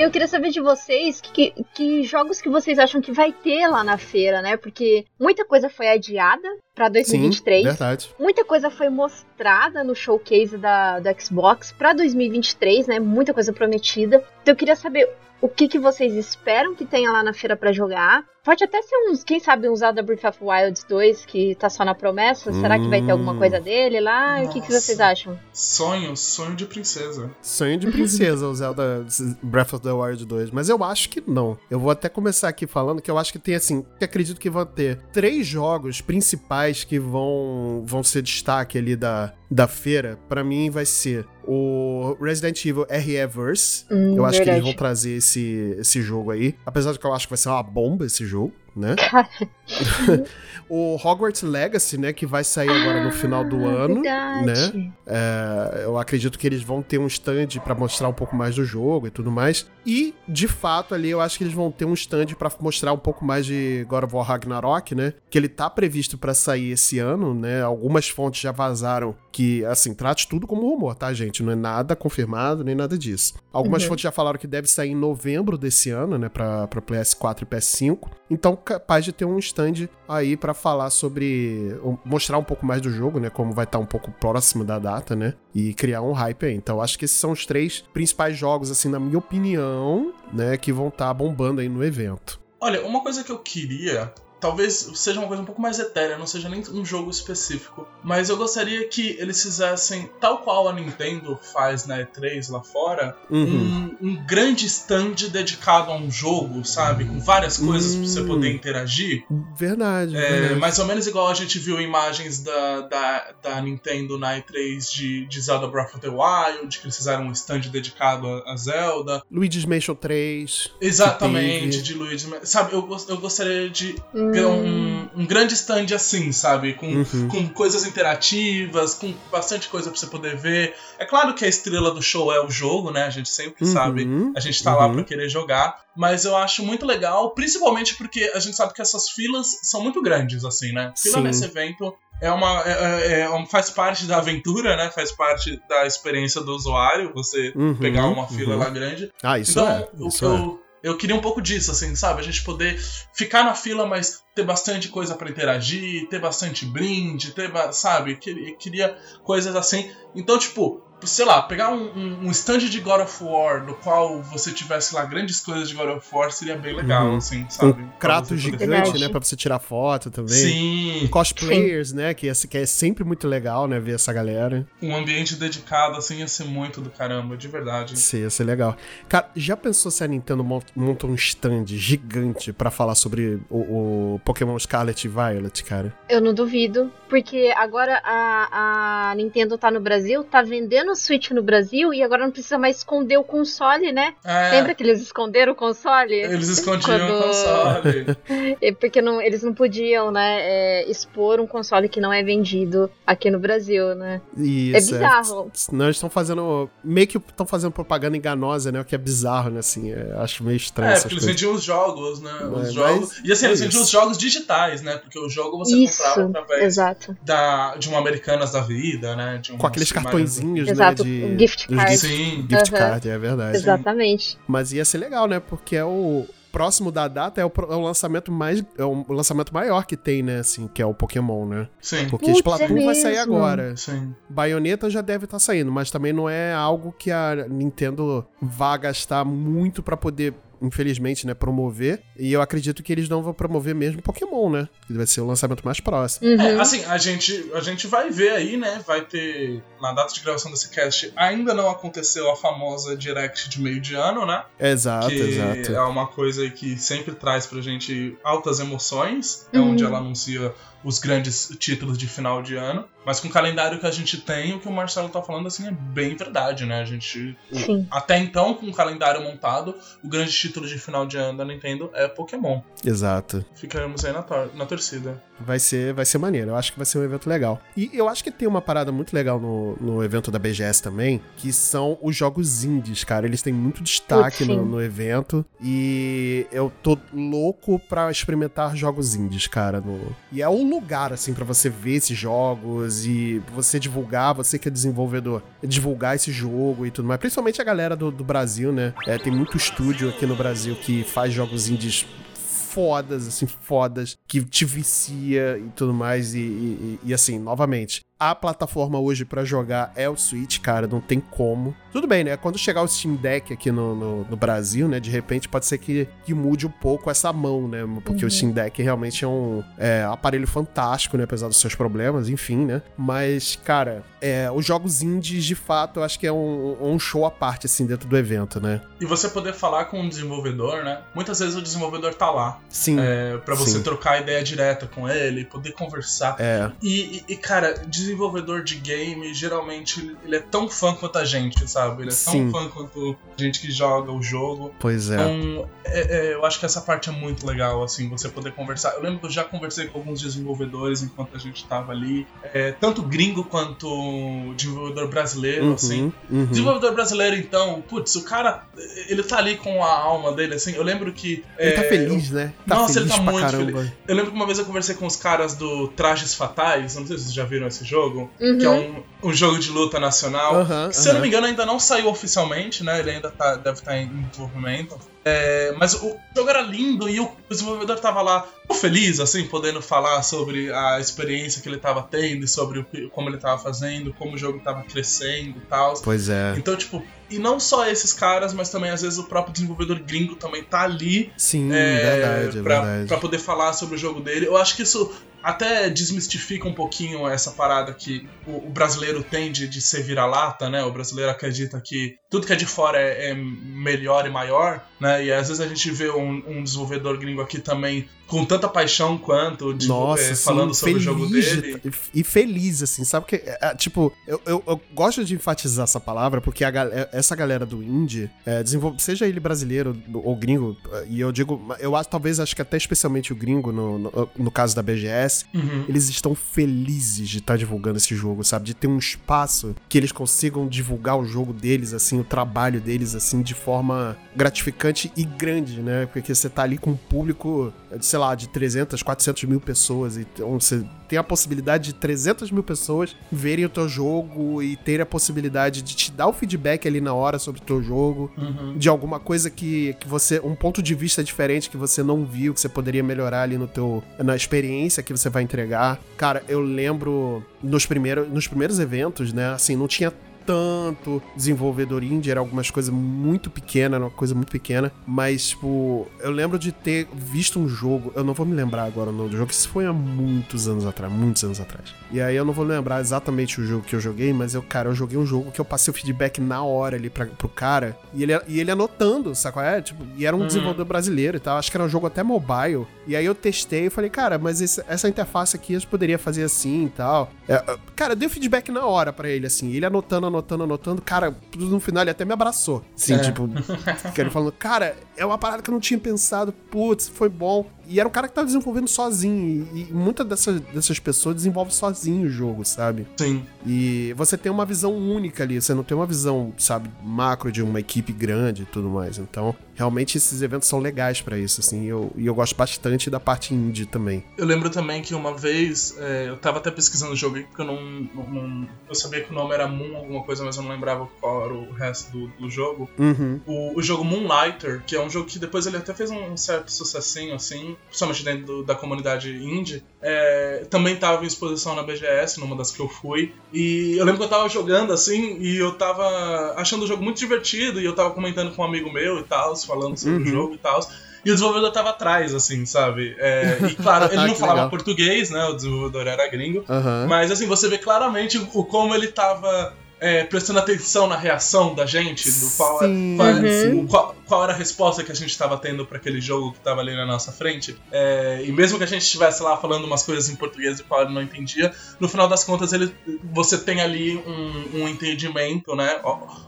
Eu queria saber de vocês que, que jogos que vocês acham que vai ter lá na feira, né? Porque muita coisa foi adiada pra 2023. verdade. Muita coisa foi mostrada no showcase da, da Xbox pra 2023, né? Muita coisa prometida. Então eu queria saber o que, que vocês esperam que tenha lá na feira pra jogar. Pode até ser uns, quem sabe, um Zelda Breath of Wild 2 que tá só na promessa. Será que vai ter alguma Hum. coisa dele lá? O que, que Nossa. vocês acham? Sonho, sonho de princesa. Sonho de princesa, o Zelda Breath of the Wild 2. Mas eu acho que não. Eu vou até começar aqui falando que eu acho que tem assim. Que acredito que vão ter três jogos principais que vão, vão ser destaque ali da, da feira. Pra mim vai ser o Resident Evil RE-Verse. Hum, eu acho que eles verdade. vão trazer esse, esse jogo aí. Apesar de que eu acho que vai ser uma bomba esse jogo, né? o Hogwarts Legacy, né? Que vai sair agora no final do Ah, ano. verdade. né? É, eu acredito que eles vão ter um stand pra mostrar um pouco mais do jogo e tudo mais. E, de fato, ali eu acho que eles vão ter um stand pra mostrar um pouco mais de God of War Ragnarok, né? Que ele tá previsto pra sair esse ano, né? Algumas fontes já vazaram que, assim, trate tudo como rumor, tá, gente? Não é nada confirmado nem nada disso. Algumas Uhum. fontes já falaram que deve sair em novembro desse ano, né? Pra, pra PS4 e PS5. Então, capaz de ter um stand aí pra falar sobre. mostrar um pouco mais do jogo, né? Como vai estar um pouco próximo da data, né? E criar um hype aí. Então, acho que esses são os três principais jogos, assim, na minha opinião, né? Que vão estar bombando aí no evento. Olha, uma coisa que eu queria talvez seja uma coisa um pouco mais etérea, não seja nem um jogo específico. Mas eu gostaria que eles fizessem, tal qual a Nintendo faz na E3 lá fora, Uhum. um, um grande stand dedicado a um jogo, sabe? Com várias coisas pra você Hum. poder interagir. Verdade. É, verdade. mais ou menos igual a gente viu imagens da, da, da Nintendo na E3 de, de Zelda Breath of the Wild, que eles fizeram um stand dedicado a, a Zelda. Luigi's Mansion 3. Exatamente, de Luigi. Sabe, eu, eu gostaria de Hum. Um, um grande stand assim, sabe? Com, Uhum. com coisas interativas, com bastante coisa pra você poder ver. É claro que a estrela do show é o jogo, né? A gente sempre Uhum. sabe. A gente tá lá Uhum. pra querer jogar. Mas eu acho muito legal, principalmente porque a gente sabe que essas filas são muito grandes, assim, né? Fila Sim. nesse evento é uma, é- é- é um- faz parte da aventura, né? Faz parte da experiência do usuário, você Uhum, pegar uma fila uhum. lá grande. Ah, isso então, é. eu- Isso é. Eu, queria um pouco disso, assim, sabe? A gente poder ficar na fila, mas ter bastante coisa pra interagir, ter bastante brinde, ter, sabe? Queria coisas assim. Então, tipo, sei lá, pegar um, um, um stand de God of War, no qual você tivesse lá grandes coisas de God of War, seria bem legal, Uhum. assim, sabe? Um Pra Kratos você poder- gigante, né? Pra você tirar foto também. Sim, Cosplayers, né? Que, esse- que é sempre muito legal, né? Ver essa galera. um ambiente dedicado, assim, ia ser muito do caramba, de verdade. Isso ia ser legal. Cara, já pensou se a Nintendo mon- monta um stand gigante pra falar sobre o, o Pokémon Scarlet e Violet, cara? Eu não duvido, porque agora a, a Nintendo tá no Brasil, tá vendendo o Switch no Brasil e agora não precisa mais esconder o console, né? É, Lembra que eles esconderam o console? eles escondiam Quando- o console. É Porque não, eles não podiam, né, é, expor um console que não é vendido aqui no Brasil, né? Isso, É bizarro. Senão eles estão fazendo. Meio que estão fazendo propaganda enganosa, né? O que é bizarro, né? Assim, é, acho meio estranho É, essas porque eles coisas. vendiam os jogos, né? É, Os mas jogos. E assim, é eles vendiam os jogos digitais, né? Porque o jogo você Isso, comprava através exato. da, de uma Americanas da vida, né? De um Com aqueles cartõezinhos, Exato, né? De, gift card. gift, Sim. gift Aham. card, é verdade. Exatamente. Mas ia ser legal, né? Porque é o próximo da data é o, é o lançamento mais é o lançamento maior que tem, né? Assim, que é o Pokémon, né? Sim. Porque Putz, Splatoon é vai sair mesmo. agora. Sim. Bayonetta já deve estar saindo, mas também não é algo que a Nintendo vá gastar muito pra poder, infelizmente, né, promover. E eu acredito que eles não vão promover mesmo Pokémon, né? Que vai ser o lançamento mais próximo. Uhum. É, assim, a gente, a gente vai ver aí, né? Vai ter. Na data de gravação desse cast, ainda não aconteceu a famosa Direct de meio de ano, né? Exato, que exato. é uma coisa aí que sempre traz pra gente altas emoções. É Uhum. onde ela anuncia os grandes títulos de final de ano. Mas com o calendário que a gente tem, o que o Marcelo tá falando assim é bem verdade, né? A gente. o- Sim. Até então, com o calendário montado, o grande título de final de ano da Nintendo é Pokémon. Exato. Ficaremos aí na, tor na torcida. Vai ser, vai ser maneiro. Eu acho que vai ser um evento legal. E eu acho que tem uma parada muito legal no, no evento da BGS também, que são os jogos indies, cara. Eles têm muito destaque no, no evento. E eu tô louco pra experimentar jogos indies, cara. No... E é um lugar, assim, pra você ver esses jogos e você divulgar, você que é desenvolvedor, divulgar esse jogo e tudo mais. Principalmente a galera do, do Brasil, né? É, tem muito estúdio aqui no Brasil que faz jogos indies fodas, assim, fodas, que te vicia e tudo mais. E, e- e, assim, novamente, a plataforma hoje pra jogar é o Switch, cara, não tem como. Tudo bem, né? Quando chegar o Steam Deck aqui no, no, no Brasil, né? De repente pode ser que, que mude um pouco essa mão, né? Porque o Steam Deck realmente é um é, aparelho fantástico, né? Apesar dos seus problemas, enfim, né? Mas, cara, é, os jogos indies, de fato, eu acho que é um, um show à parte, assim, dentro do evento, né? E você poder falar com o desenvolvedor, né? Muitas vezes o desenvolvedor tá lá. Sim. É, para você Sim. trocar ideia direta com ele, poder conversar. É, E, e- e, cara, desenvolvedor de game, geralmente, ele- ele é tão fã quanto a gente, sabe? Ele é Sim. tão fã quanto a gente que joga o jogo. pois é. Então, é- é, eu acho que essa parte é muito legal, assim, você poder conversar. Eu lembro que eu já conversei com alguns desenvolvedores enquanto a gente tava ali, é, tanto gringo quanto desenvolvedor brasileiro, assim. Uhum, uhum. Desenvolvedor brasileiro, então, putz, o cara, ele tá ali com a alma dele, assim. Eu lembro que. Ele tá é, feliz, né? Tá Nossa, ele feliz tá pra muito caramba. Eu lembro que uma vez eu conversei com os caras do Trajes Fatais, eu não sei se vocês já viram esse jogo, Uhum. que é um, um jogo de luta nacional. Aham, Se eu não me engano, ainda não saiu oficialmente, né? Ele ainda tá- deve estar em desenvolvimento. É, mas o jogo era lindo e o desenvolvedor tava lá feliz, assim, podendo falar sobre a experiência que ele tava tendo, e sobre o que- como ele tava fazendo, como o jogo tava crescendo e tal. Pois é. Então, tipo, e não só esses caras, mas também às vezes o próprio desenvolvedor gringo também tá ali Sim, é, verdade, é pra, verdade. pra poder falar sobre o jogo dele. Eu acho que isso até desmistifica um pouquinho essa parada que o, o brasileiro tem de, de ser vira-lata, né? O brasileiro acredita que tudo que é de fora é, é melhor e maior, né? E às vezes a gente vê um, um desenvolvedor gringo aqui também com tanta paixão quanto de, Nossa, é, sim, falando sobre o jogo feliz de- dele. E feliz, assim, sabe? que é, é, Tipo, eu, eu, eu gosto de enfatizar essa palavra porque a é, essa galera do indie, é, seja ele brasileiro ou gringo, e eu digo, eu acho, talvez acho que até especialmente o gringo, no, no, no caso da BGS, Uhum. eles estão felizes de estar divulgando esse jogo, sabe? De ter um espaço que eles consigam divulgar o jogo deles, assim, o trabalho deles, assim, de forma gratificante e grande, né? Porque você tá ali com um público, sei lá, de 300, 400 mil pessoas. Então você tem a possibilidade de 300 mil pessoas verem o teu jogo e ter a possibilidade de te dar o feedback ali na hora sobre o teu jogo Uhum. de alguma coisa que, que você. um ponto de vista diferente que você não viu, que você poderia melhorar ali no teu. na experiência que você vai entregar. Cara, eu lembro nos primeiros, nos primeiros eventos, né? Assim, não tinha tanto desenvolvedor indie, era algumas coisas muito pequenas, era uma coisa muito pequena, mas, tipo, eu lembro de ter visto um jogo, eu não vou me lembrar agora o nome do jogo, isso foi há muitos anos atrás, muitos anos atrás. E aí eu não vou lembrar exatamente o jogo que eu joguei, mas eu, cara, eu joguei um jogo que eu passei o feedback na hora ali pra, pro cara, e ele, e ele anotando, sabe qual é? Tipo, e era um Uhum. desenvolvedor brasileiro e tal, acho que era um jogo até mobile, e aí eu testei e falei, cara, mas esse- essa interface aqui eu poderia fazer assim e tal. É, cara, eu dei o feedback na hora pra ele, assim, ele anotando, anotando, anotando, cara, tudo no final ele até me abraçou. Sim, É. tipo, ele falando, cara, é uma parada que eu não tinha pensado, putz, foi bom. E era um cara que tava desenvolvendo sozinho, e, e muitas dessas, dessas pessoas desenvolvem sozinho o jogo, sabe? Sim. E você tem uma visão única ali, você não tem uma visão, sabe, macro de uma equipe grande e tudo mais. Então, realmente esses eventos são legais pra isso, assim, e eu, eu gosto bastante da parte indie também. Eu lembro também que uma vez é, eu tava até pesquisando o jogo porque eu não, não- não- Eu sabia que o nome era Moon alguma coisa, mas eu não lembrava qual era o resto do, do jogo. Uhum. O, o jogo Moonlighter, que é um jogo que depois ele até fez um certo sucessinho, assim, principalmente dentro do- da comunidade indie, é, também tava em exposição na BGS, numa das que eu fui. E eu lembro que eu tava jogando assim, e eu tava achando o jogo muito divertido, e eu tava comentando com um amigo meu e tal, falando sobre o Uhum. jogo e tal. E o desenvolvedor tava atrás, assim, sabe? É, e claro, ele não falava legal. português, né? O desenvolvedor era gringo. Aham. Mas assim, você vê claramente o como ele tava é, prestando atenção na reação da gente, do qual, é- qual, Uhum. o- qual- qual era a resposta que a gente tava tendo pra aquele jogo que tava ali na nossa frente. É, e mesmo que a gente estivesse lá falando umas coisas em português e qual ele não entendia, no final das contas ele, você tem ali um, um entendimento, né?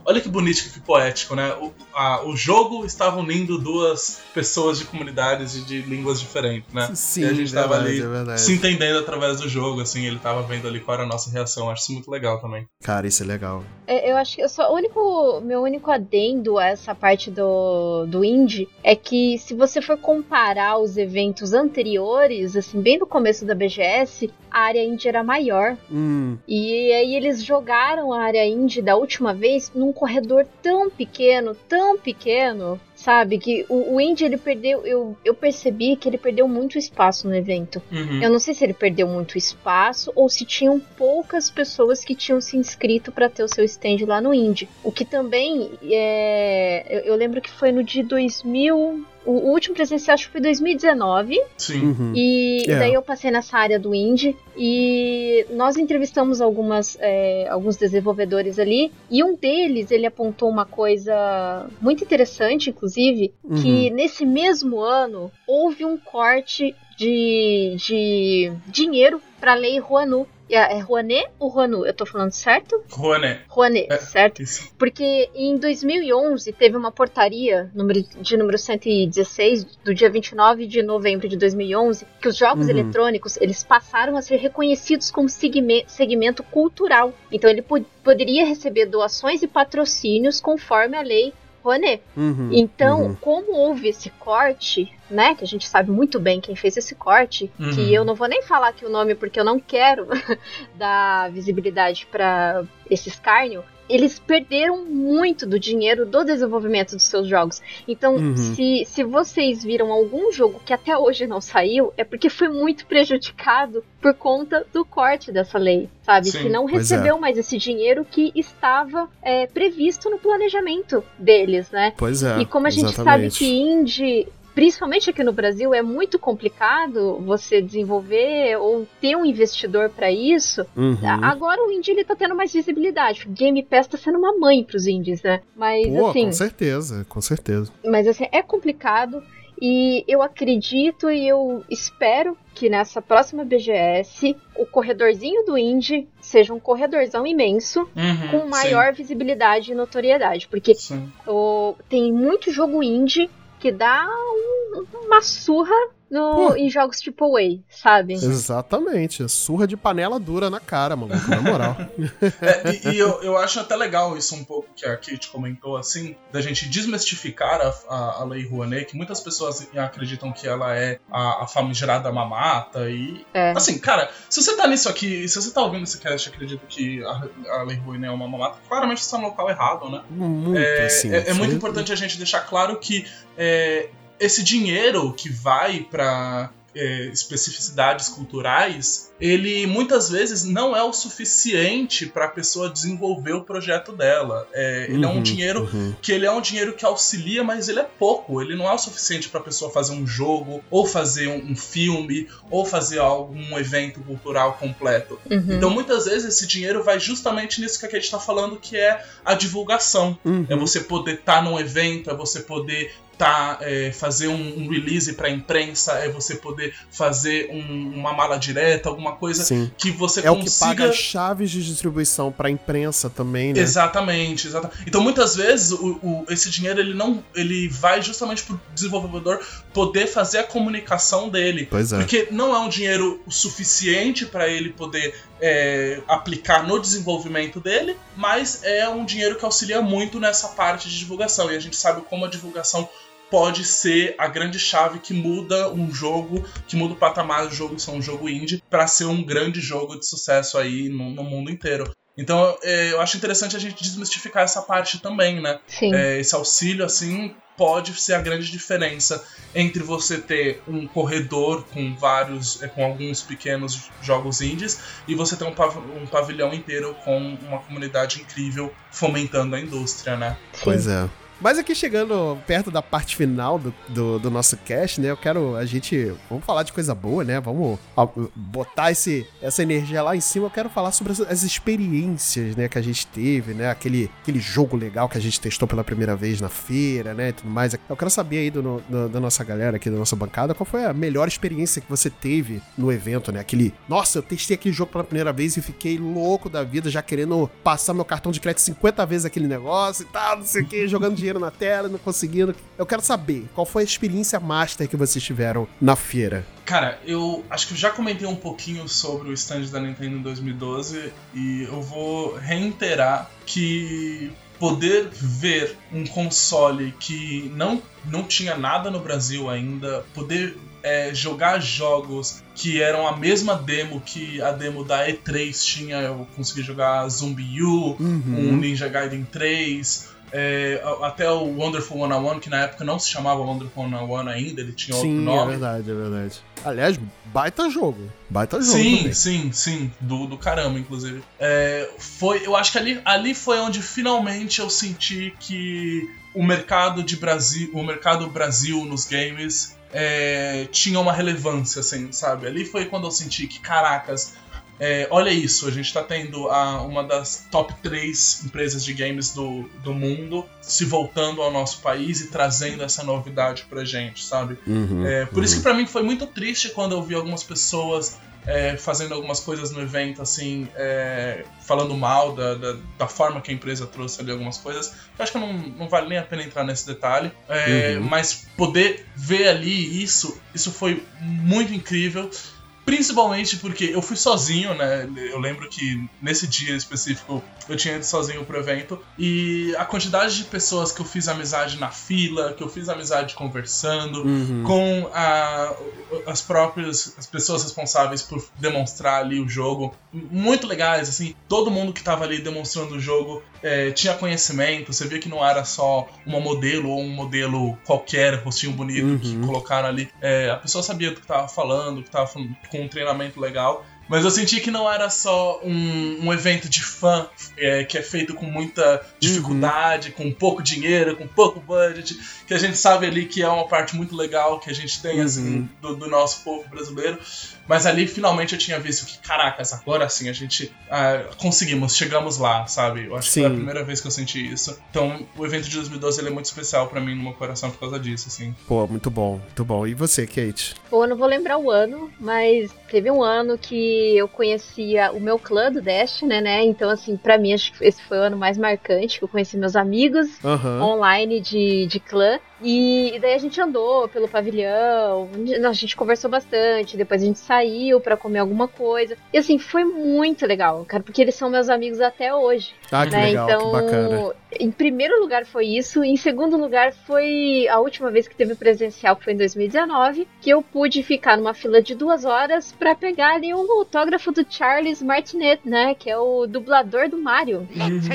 Olha que bonito, que poético, né? O, a- o jogo estava unindo duas pessoas de comunidades e de línguas diferentes, né? Sim, e a gente tava verdade, ali é verdade. se entendendo através do jogo, assim, ele tava vendo ali qual era a nossa reação. Acho isso muito legal também. Cara, isso é legal. É, Eu acho que eu só, o único, meu único adendo a essa parte do, do indie é que se você for comparar os eventos anteriores, assim, bem no começo da BGS, a área indie era maior. Hum, E aí eles jogaram a área indie da última vez num corredor tão pequeno, tão pequeno, sabe? Que o, o indie ele perdeu, eu, eu percebi que ele perdeu muito espaço no evento. Uhum. Eu não sei se ele perdeu muito espaço ou se tinham poucas pessoas que tinham se inscrito para ter o seu stand lá no Indie. O que também é. Eu, eu lembro que foi no de 2000. O, último presencial acho que foi 2019. Sim. uhum. E É. daí eu passei nessa área do indie e nós entrevistamos algumas, é, alguns desenvolvedores ali e um deles ele apontou uma coisa muito interessante, inclusive, Uhum. que nesse mesmo ano houve um corte de, de dinheiro para a lei Rouanet. É Rouanet ou Rouanet? Eu tô falando certo? Juané. Rouanet, É. certo? Isso. Porque em 2011 teve uma portaria número, de número 116, do dia 29 de novembro de 2011, que os jogos Uhum. eletrônicos eles passaram a ser reconhecidos como segme- segmento cultural. Então ele po- poderia receber doações e patrocínios conforme a lei Rouanet. Uhum. Então, Uhum. como houve esse corte, né, que a gente sabe muito bem quem fez esse corte, Uhum. que eu não vou nem falar aqui o nome porque eu não quero dar visibilidade para esse escárnio, eles perderam muito do dinheiro do desenvolvimento dos seus jogos. Então, Uhum. se, se vocês viram algum jogo que até hoje não saiu, é porque foi muito prejudicado por conta do corte dessa lei, sabe? Sim, que não é. recebeu mais esse dinheiro que estava é, previsto no planejamento deles, né? Pois é. E como a gente sabe que indie, principalmente aqui no Brasil, é muito complicado você desenvolver ou ter um investidor para isso. Uhum. Agora o indie ele tá tendo mais visibilidade. O Game Pass tá sendo uma mãe pros indies, né? Mas Pô, assim, com certeza, com certeza. mas assim, é complicado e eu acredito e eu espero que nessa próxima BGS o corredorzinho do indie seja um corredorzão imenso Uhum, com maior visibilidade e notoriedade, porque Sim, sim. o- tem muito jogo indie que dá um- uma surra no, em jogos AAA, sabe? Exatamente. Surra de panela dura na cara, maluco, na moral. É, e e eu, eu acho até legal isso um pouco que a Kate comentou, assim, da gente desmistificar a, a, a Lei Rouanet, que muitas pessoas acreditam que ela é a, a famigerada mamata e... É. Assim, cara, se você tá nisso aqui, se você tá ouvindo esse cast e acredita que a, a Lei Rouanet é uma mamata, claramente você tá no local errado, né? Muito, É, assim. é- é muito importante a gente deixar claro que é, esse dinheiro que vai para especificidades culturais, ele muitas vezes não é o suficiente para a pessoa desenvolver o projeto dela. É, ele é um Uhum, dinheiro uhum. que ele é um dinheiro que auxilia, mas ele é pouco. Ele não é o suficiente para a pessoa fazer um jogo, ou fazer um, um filme, ou fazer algum evento cultural completo. Uhum. Então, muitas vezes, esse dinheiro vai justamente nisso que a gente está falando, que é a divulgação. Uhum. É você poder estar num evento, é você poder tá, é, fazer um, um release para imprensa, é você poder fazer um- uma mala direta, alguma coisa Sim. que você É o que consiga. paga chaves de distribuição pra imprensa também, né? Exatamente, exatamente. Então muitas vezes o, o- esse dinheiro ele não ele vai justamente pro desenvolvedor poder fazer a comunicação dele. Pois é. Porque não é um dinheiro o suficiente para ele poder é, aplicar no desenvolvimento dele, mas é um dinheiro que auxilia muito nessa parte de divulgação. E a gente sabe como a divulgação pode ser a grande chave que muda um jogo, que muda o patamar do jogo ser um jogo indie, para ser um grande jogo de sucesso aí no, no mundo inteiro. Então é, eu acho interessante a gente desmistificar essa parte também, né? Sim. É, esse auxílio, assim, pode ser a grande diferença entre você ter um corredor com vários, é, com alguns pequenos jogos indies e você ter um, pav- um pavilhão inteiro com uma comunidade incrível fomentando a indústria, né? Pois é. Mas aqui chegando perto da parte final do, do, do nosso cast, né? Eu quero a gente. Vamos falar de coisa boa, né? Vamos botar esse, essa energia lá em cima. Eu quero falar sobre as, as experiências, né? Que a gente teve, né? Aquele, aquele jogo legal que a gente testou pela primeira vez na feira, né? E tudo mais. Eu quero saber aí do, do- da nossa galera aqui, da nossa bancada, qual foi a melhor experiência que você teve no evento, né? Aquele. Nossa, eu testei aquele jogo pela primeira vez e fiquei louco da vida, já querendo passar meu cartão de crédito 50 vezes aquele negócio e tal, não sei o que, jogando dinheiro na tela, não conseguindo. Eu quero saber qual foi a experiência master que vocês tiveram na feira. Cara, eu acho que eu já comentei um pouquinho sobre o stand da Nintendo em 2012 e eu vou reiterar que poder ver um console que não, não tinha nada no Brasil ainda, poder é, jogar jogos que eram a mesma demo que a demo da E3 tinha, eu consegui jogar Zombie U, um Ninja Gaiden 3, é, até o Wonderful 101, que na época não se chamava Wonderful 101 ainda, ele tinha outro Sim, é nome. verdade, é verdade. Aliás, baita jogo. Baita jogo. Sim, também. sim, sim, do, do caramba, inclusive. É, foi, eu acho que ali, ali foi onde finalmente eu senti que o mercado de Brasil, o mercado Brasil nos games é, tinha uma relevância, assim, sabe? Ali foi quando eu senti que, caracas, é, olha isso, a gente tá tendo a, uma das top 3 empresas de games do, do mundo se voltando ao nosso país e trazendo essa novidade pra gente, sabe? Uhum, É, por isso que pra mim foi muito triste quando eu vi algumas pessoas é, fazendo algumas coisas no evento, assim, é, falando mal da, da, da forma que a empresa trouxe ali algumas coisas. Eu acho que não, não vale nem a pena entrar nesse detalhe. É, Uhum. Mas poder ver ali isso, isso foi muito incrível. Principalmente porque eu fui sozinho, né? Eu lembro que nesse dia específico eu tinha ido sozinho pro evento. E a quantidade de pessoas que eu fiz amizade na fila, que eu fiz amizade conversando, Uhum. com a- as próprias as pessoas responsáveis por demonstrar ali o jogo. Muito legais, assim. Todo mundo que tava ali demonstrando o jogo é, tinha conhecimento. Você via que não era só uma modelo ou um modelo qualquer, rostinho bonito, que Uhum. colocaram ali. É, a pessoa sabia do que tava falando, que tava falando com um treinamento legal. Mas eu senti que não era só um, um evento de fã é, que é feito com muita dificuldade, com pouco dinheiro, com pouco budget, que a gente sabe ali que é uma parte muito legal que a gente tem assim do, do nosso povo brasileiro. Mas ali finalmente eu tinha visto que, caracas, agora sim a gente ah, conseguimos, chegamos lá, sabe? Eu acho que foi a Sim. primeira vez que eu senti isso. Então o evento de 2012 ele é muito especial pra mim no meu coração por causa disso, assim. Pô, muito bom, muito bom. E você, Kate? Bom, eu não vou lembrar o ano, mas teve um ano que eu conhecia o meu clã do Destiny, né? Então, assim, pra mim, acho que esse foi o ano mais marcante, que eu conheci meus amigos Aham. online de, de clã. E, e daí a gente andou pelo pavilhão, a gente conversou bastante, depois a gente saiu pra comer alguma coisa. E assim, foi muito legal, cara, porque eles são meus amigos até hoje. Ah, que né? legal, então, que bacana. em primeiro lugar foi isso, em segundo lugar foi a última vez que teve presencial, que foi em 2019, que eu pude ficar numa fila de duas horas pra pegar ali um autógrafo do Charles Martinet, né, que é o dublador do Mario.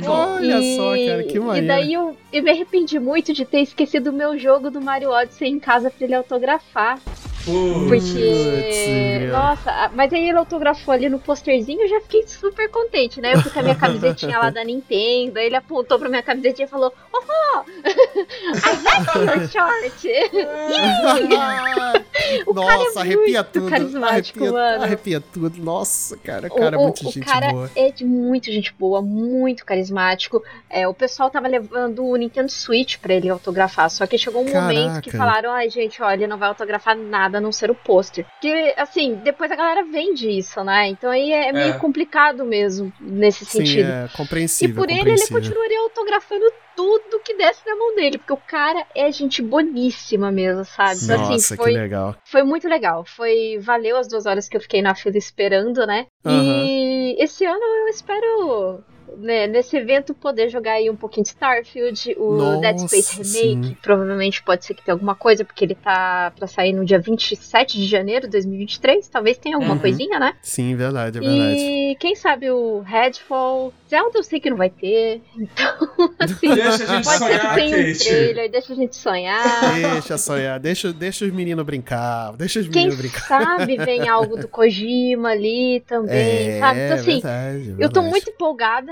Olha E- só, cara, que E maneiro. daí eu, eu me arrependi muito de ter esquecido o meu jogo do Mario Odyssey em casa pra ele autografar. Porque. Putz, nossa, mas aí ele autografou ali no posterzinho eu já fiquei super contente, né? Eu fui com a minha camisetinha lá da Nintendo, aí ele apontou pra minha camisetinha e falou: Oh, I like your short! O cara Nossa, é arrepia muito tudo. carismático, arrepia, mano. arrepia tudo. Nossa, cara, O- cara, o, muito o gente cara boa. é de muito gente boa, muito carismático. É, o pessoal tava levando o Nintendo Switch pra ele autografar, só que chegou um momento que Caraca. falaram: ai, gente, olha, ele não vai autografar nada a não ser o pôster. Que, assim, depois a galera vende isso, né? Então aí é, meio É. complicado mesmo nesse Sim, sentido. é E compreensível. por ele, ele compreensível. continuaria autografando tudo que desce na mão dele, porque o cara é gente boníssima mesmo, sabe? Então, Nossa, assim, que foi, legal. foi muito legal. Foi valeu as duas horas que eu fiquei na fila esperando, né? E esse ano eu espero né, nesse evento poder jogar aí um pouquinho de Starfield, o Nossa, Dead Space Remake, sim. provavelmente pode ser que tenha alguma coisa, porque ele tá pra sair no dia 27 de janeiro de 2023, talvez tenha alguma Uhum. coisinha, né? Sim, verdade, é verdade. E quem sabe o Redfall, Zelda eu sei que não vai ter, então assim, Deixa a gente pode ser que sonhar, tenha um trailer, deixa a gente sonhar. Deixa sonhar, deixa, deixa os meninos brincar, deixa os Quem meninos brincar. sabe vem algo do Kojima ali também, É, sabe? Então, assim, verdade, eu tô verdade. muito empolgada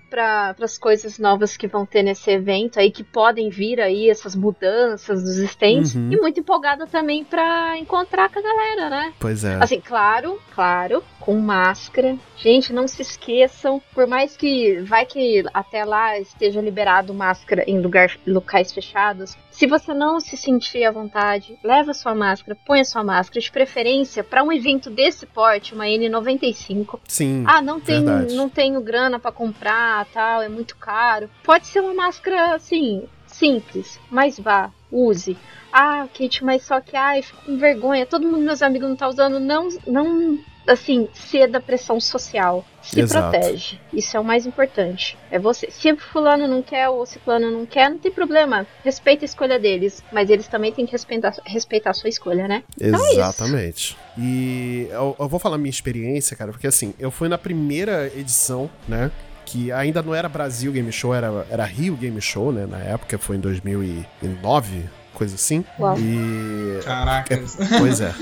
para as coisas novas que vão ter nesse evento aí, que podem vir aí, essas mudanças dos stands. Uhum. E muito empolgada também pra encontrar com a galera, né? Pois é. Assim, claro, claro, com máscara. Gente, não se esqueçam, por mais que vai que até lá esteja liberado máscara em lugar, locais fechados, se você não se sentir à vontade, leva sua máscara, põe a sua máscara, de preferência para um evento desse porte, uma N95. Sim. Ah, não Verdade. não tenho grana pra comprar, tal, é muito caro. Pode ser uma máscara assim, simples, mas vá, use. Ah, Kate, mas só que ai, fico com vergonha. Todo mundo meus amigos não tá usando, não, não assim, ceda à pressão social. Se Exato. protege. Isso é o mais importante. É você. Se fulano não quer ou se fulano não quer, não tem problema. Respeita a escolha deles, mas eles também têm que respeitar, respeitar a sua escolha, né? Então é. Exatamente. E eu, eu vou falar minha experiência, cara, porque assim, eu fui na primeira edição, né? Que ainda não era Brasil Game Show, era, era Rio Game Show, né? Na época foi em 2009, coisa assim. Uau. E. Caracas. Pois é.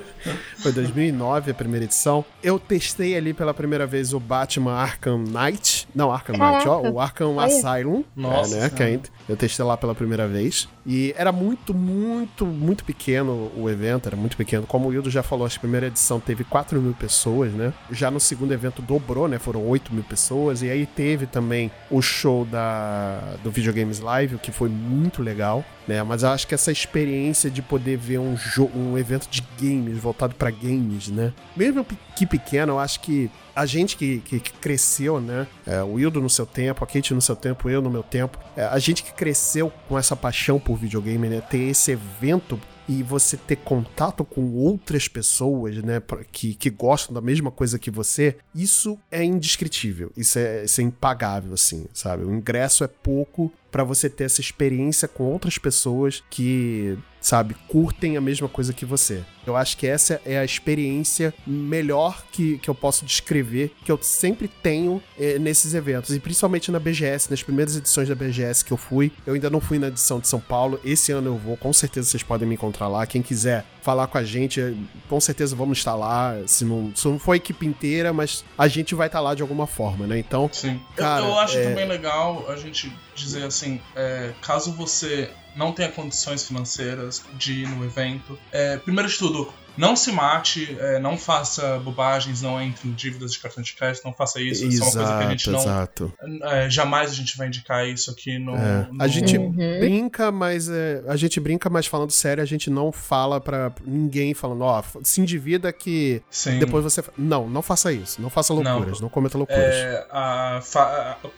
Foi 2009 a primeira edição. Eu testei ali pela primeira vez o Batman Arkham Knight. Não, Arkham Knight, ó. Caraca. O Arkham. Asylum. Nossa é, né? Que eu testei lá pela primeira vez. E era muito, muito, muito pequeno o evento. Era muito pequeno. Como o Wildo já falou, a primeira edição teve 4 mil pessoas, né? Já no segundo evento dobrou, né? Foram 8 mil pessoas. E aí teve também o show da, do Videogames Live, o que foi muito legal. Né, mas eu acho que essa experiência de poder ver um, um evento de games voltado pra games, né? Mesmo que pequeno, eu acho que a gente que, que, que cresceu, né? É, o Wildo no seu tempo, a Kate no seu tempo, eu no meu tempo, é, a gente que cresceu com essa paixão por videogame, né? Ter esse evento e você ter contato com outras pessoas, né, que, que gostam da mesma coisa que você, isso é indescritível, isso é, isso é impagável, assim, sabe? O ingresso é pouco pra você ter essa experiência com outras pessoas que, sabe, curtem a mesma coisa que você. Eu acho que essa é a experiência melhor que, que eu posso descrever, que eu sempre tenho eh, nesses eventos, e principalmente na BGS, nas primeiras edições da BGS que eu fui. Eu ainda não fui na edição de São Paulo, esse ano eu vou, com certeza vocês podem me encontrar lá. Quem quiser falar com a gente, eh, com certeza vamos estar lá. Se não, se não for a equipe inteira, mas a gente vai estar lá de alguma forma, né? Então, Sim. Eu- Cara, eu, acho é- também legal a gente dizer assim, é, caso você não tenha condições financeiras de ir no evento, é, primeiro de tudo, não se mate, é, não faça bobagens, não entre em dívidas de cartão de crédito, não faça isso. Isso é uma coisa que a gente não. exato. é, jamais a gente vai indicar isso aqui no. É, no- a gente Uhum. brinca, mas é, a gente brinca, mas falando sério, a gente não fala pra ninguém falando, ó, se endivida que Sim. depois você. fa-". Não, não faça isso. Não faça loucuras, não, cometa loucuras. É, a- fa- a-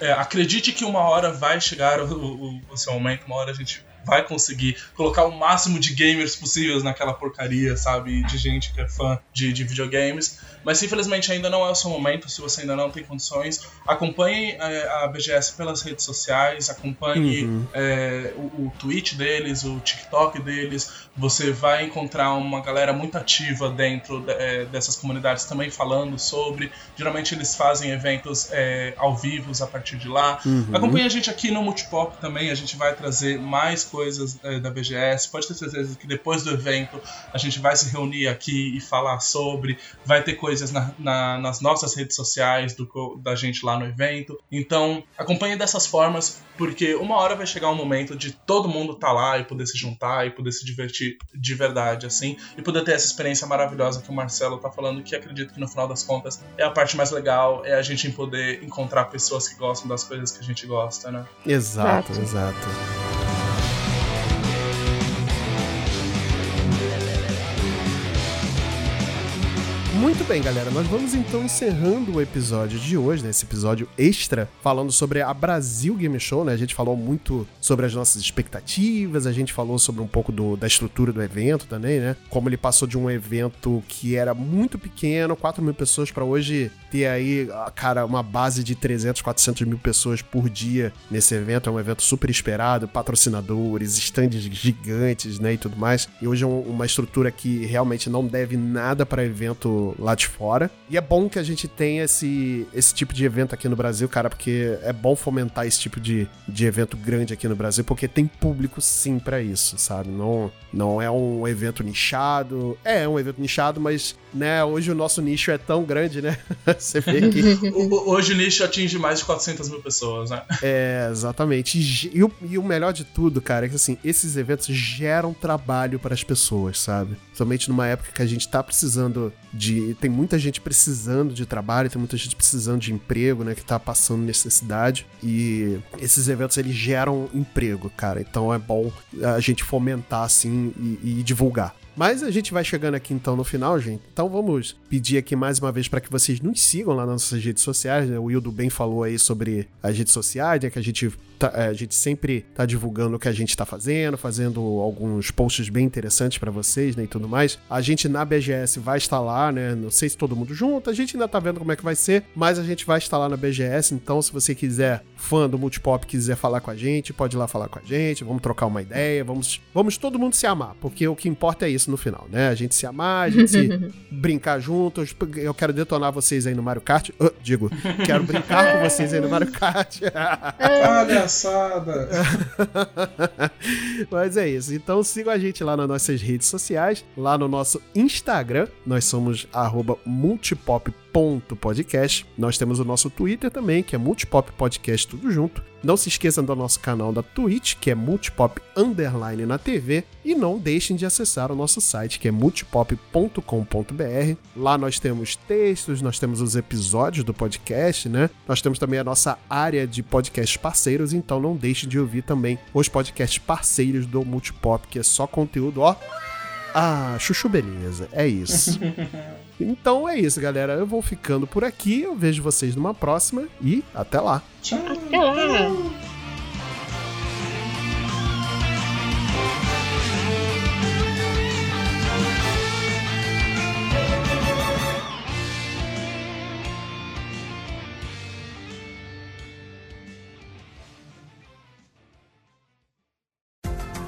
é, acredite que uma hora vai chegar o, o- o seu momento, uma hora a gente vai conseguir colocar o máximo de gamers possíveis naquela porcaria, sabe? De gente que é fã de, de videogames. Mas infelizmente ainda não é o seu momento, se você ainda não tem condições. Acompanhe é, a BGS pelas redes sociais, acompanhe Uhum. é, o, o Twitch deles, o TikTok deles. Você vai encontrar uma galera muito ativa dentro de- é, dessas comunidades também falando sobre. Geralmente eles fazem eventos é, ao vivo a partir de lá. Uhum. Acompanhe a gente aqui no Multipop também, a gente vai trazer mais coisas é, da BGS. Pode ter certeza que depois do evento a gente vai se reunir aqui e falar sobre. Vai ter coisas na- na- nas nossas redes sociais do, da gente lá no evento. Então acompanhe dessas formas, porque uma hora vai chegar um momento de todo mundo estar lá e poder se juntar e poder se divertir de verdade, assim, e poder ter essa experiência maravilhosa que o Marcelo tá falando, que acredito que no final das contas é a parte mais legal, é a gente poder encontrar pessoas que gostam das coisas que a gente gosta, né? Exato, Exato. exato. Muito bem, galera. Nós vamos então encerrando o episódio de hoje, né? Esse episódio extra, falando sobre a Brasil Game Show, né? A gente falou muito sobre as nossas expectativas, a gente falou sobre um pouco do- da estrutura do evento também, né? Como ele passou de um evento que era muito pequeno, 4 mil pessoas, para hoje ter aí, ah, cara, uma base de 300, 400 mil pessoas por dia nesse evento. É um evento super esperado, patrocinadores, estandes gigantes, né? E tudo mais. E hoje é um- uma estrutura que realmente não deve nada para evento lá de fora. E é bom que a gente tenha esse, esse tipo de evento aqui no Brasil, cara, porque é bom fomentar esse tipo de, de evento grande aqui no Brasil, porque tem público sim pra isso, sabe? Não, não é um evento nichado. É, é um evento nichado, mas, né, hoje o nosso nicho é tão grande, né? Você vê que. Hoje o nicho atinge mais de 400 mil pessoas, né? É, exatamente. E, e o, e o melhor de tudo, cara, é que assim, esses eventos geram trabalho para as pessoas, sabe? Somente numa época que a gente tá precisando de. Tem muita gente precisando de trabalho, tem muita gente precisando de emprego, né? Que tá passando necessidade. E esses eventos eles geram emprego, cara. Então é bom a gente fomentar assim e, e divulgar. Mas a gente vai chegando aqui então no final, gente. Então vamos pedir aqui mais uma vez para que vocês nos sigam lá nas nossas redes sociais. né? O Wildo bem falou aí sobre as redes sociais, né? Que a gente, tá- é, a gente sempre tá divulgando o que a gente tá fazendo, fazendo alguns posts bem interessantes para vocês, né? E tudo mais. A gente na BGS vai estar lá, né? Não sei se todo mundo junto, a gente ainda tá vendo como é que vai ser, mas a gente vai estar lá na BGS. Então, se você quiser, fã do Multipop, quiser falar com a gente, pode ir lá falar com a gente, vamos trocar uma ideia, vamos, vamos todo mundo se amar, porque o que importa é isso no final, né? A gente se amar, a gente se brincar juntos. Eu quero detonar vocês aí no Mario Kart. Ah, digo, quero brincar com vocês aí no Mario Kart. Palhaçada! Mas é isso. Então sigam a gente lá nas nossas redes sociais, lá no nosso Instagram. Nós somos arroba multipop.podcast. Nós temos o nosso Twitter também, que é Multipop Podcast, tudo junto. Não se esqueçam do nosso canal da Twitch, que é Multipop Underline na TV. E não deixem de acessar o nosso site, que é multipop.com.br. Lá nós temos textos, nós temos os episódios do podcast, né? Nós temos também a nossa área de podcasts parceiros, então não deixem de ouvir também os podcasts parceiros do Multipop, que é só conteúdo, ó. Ah, chuchu beleza, é isso. Então é isso, galera. Eu vou ficando por aqui. Eu vejo vocês numa próxima e até lá. Tchau. Até lá.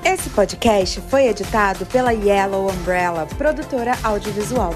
Esse podcast foi editado pela Yellow Umbrella, produtora audiovisual.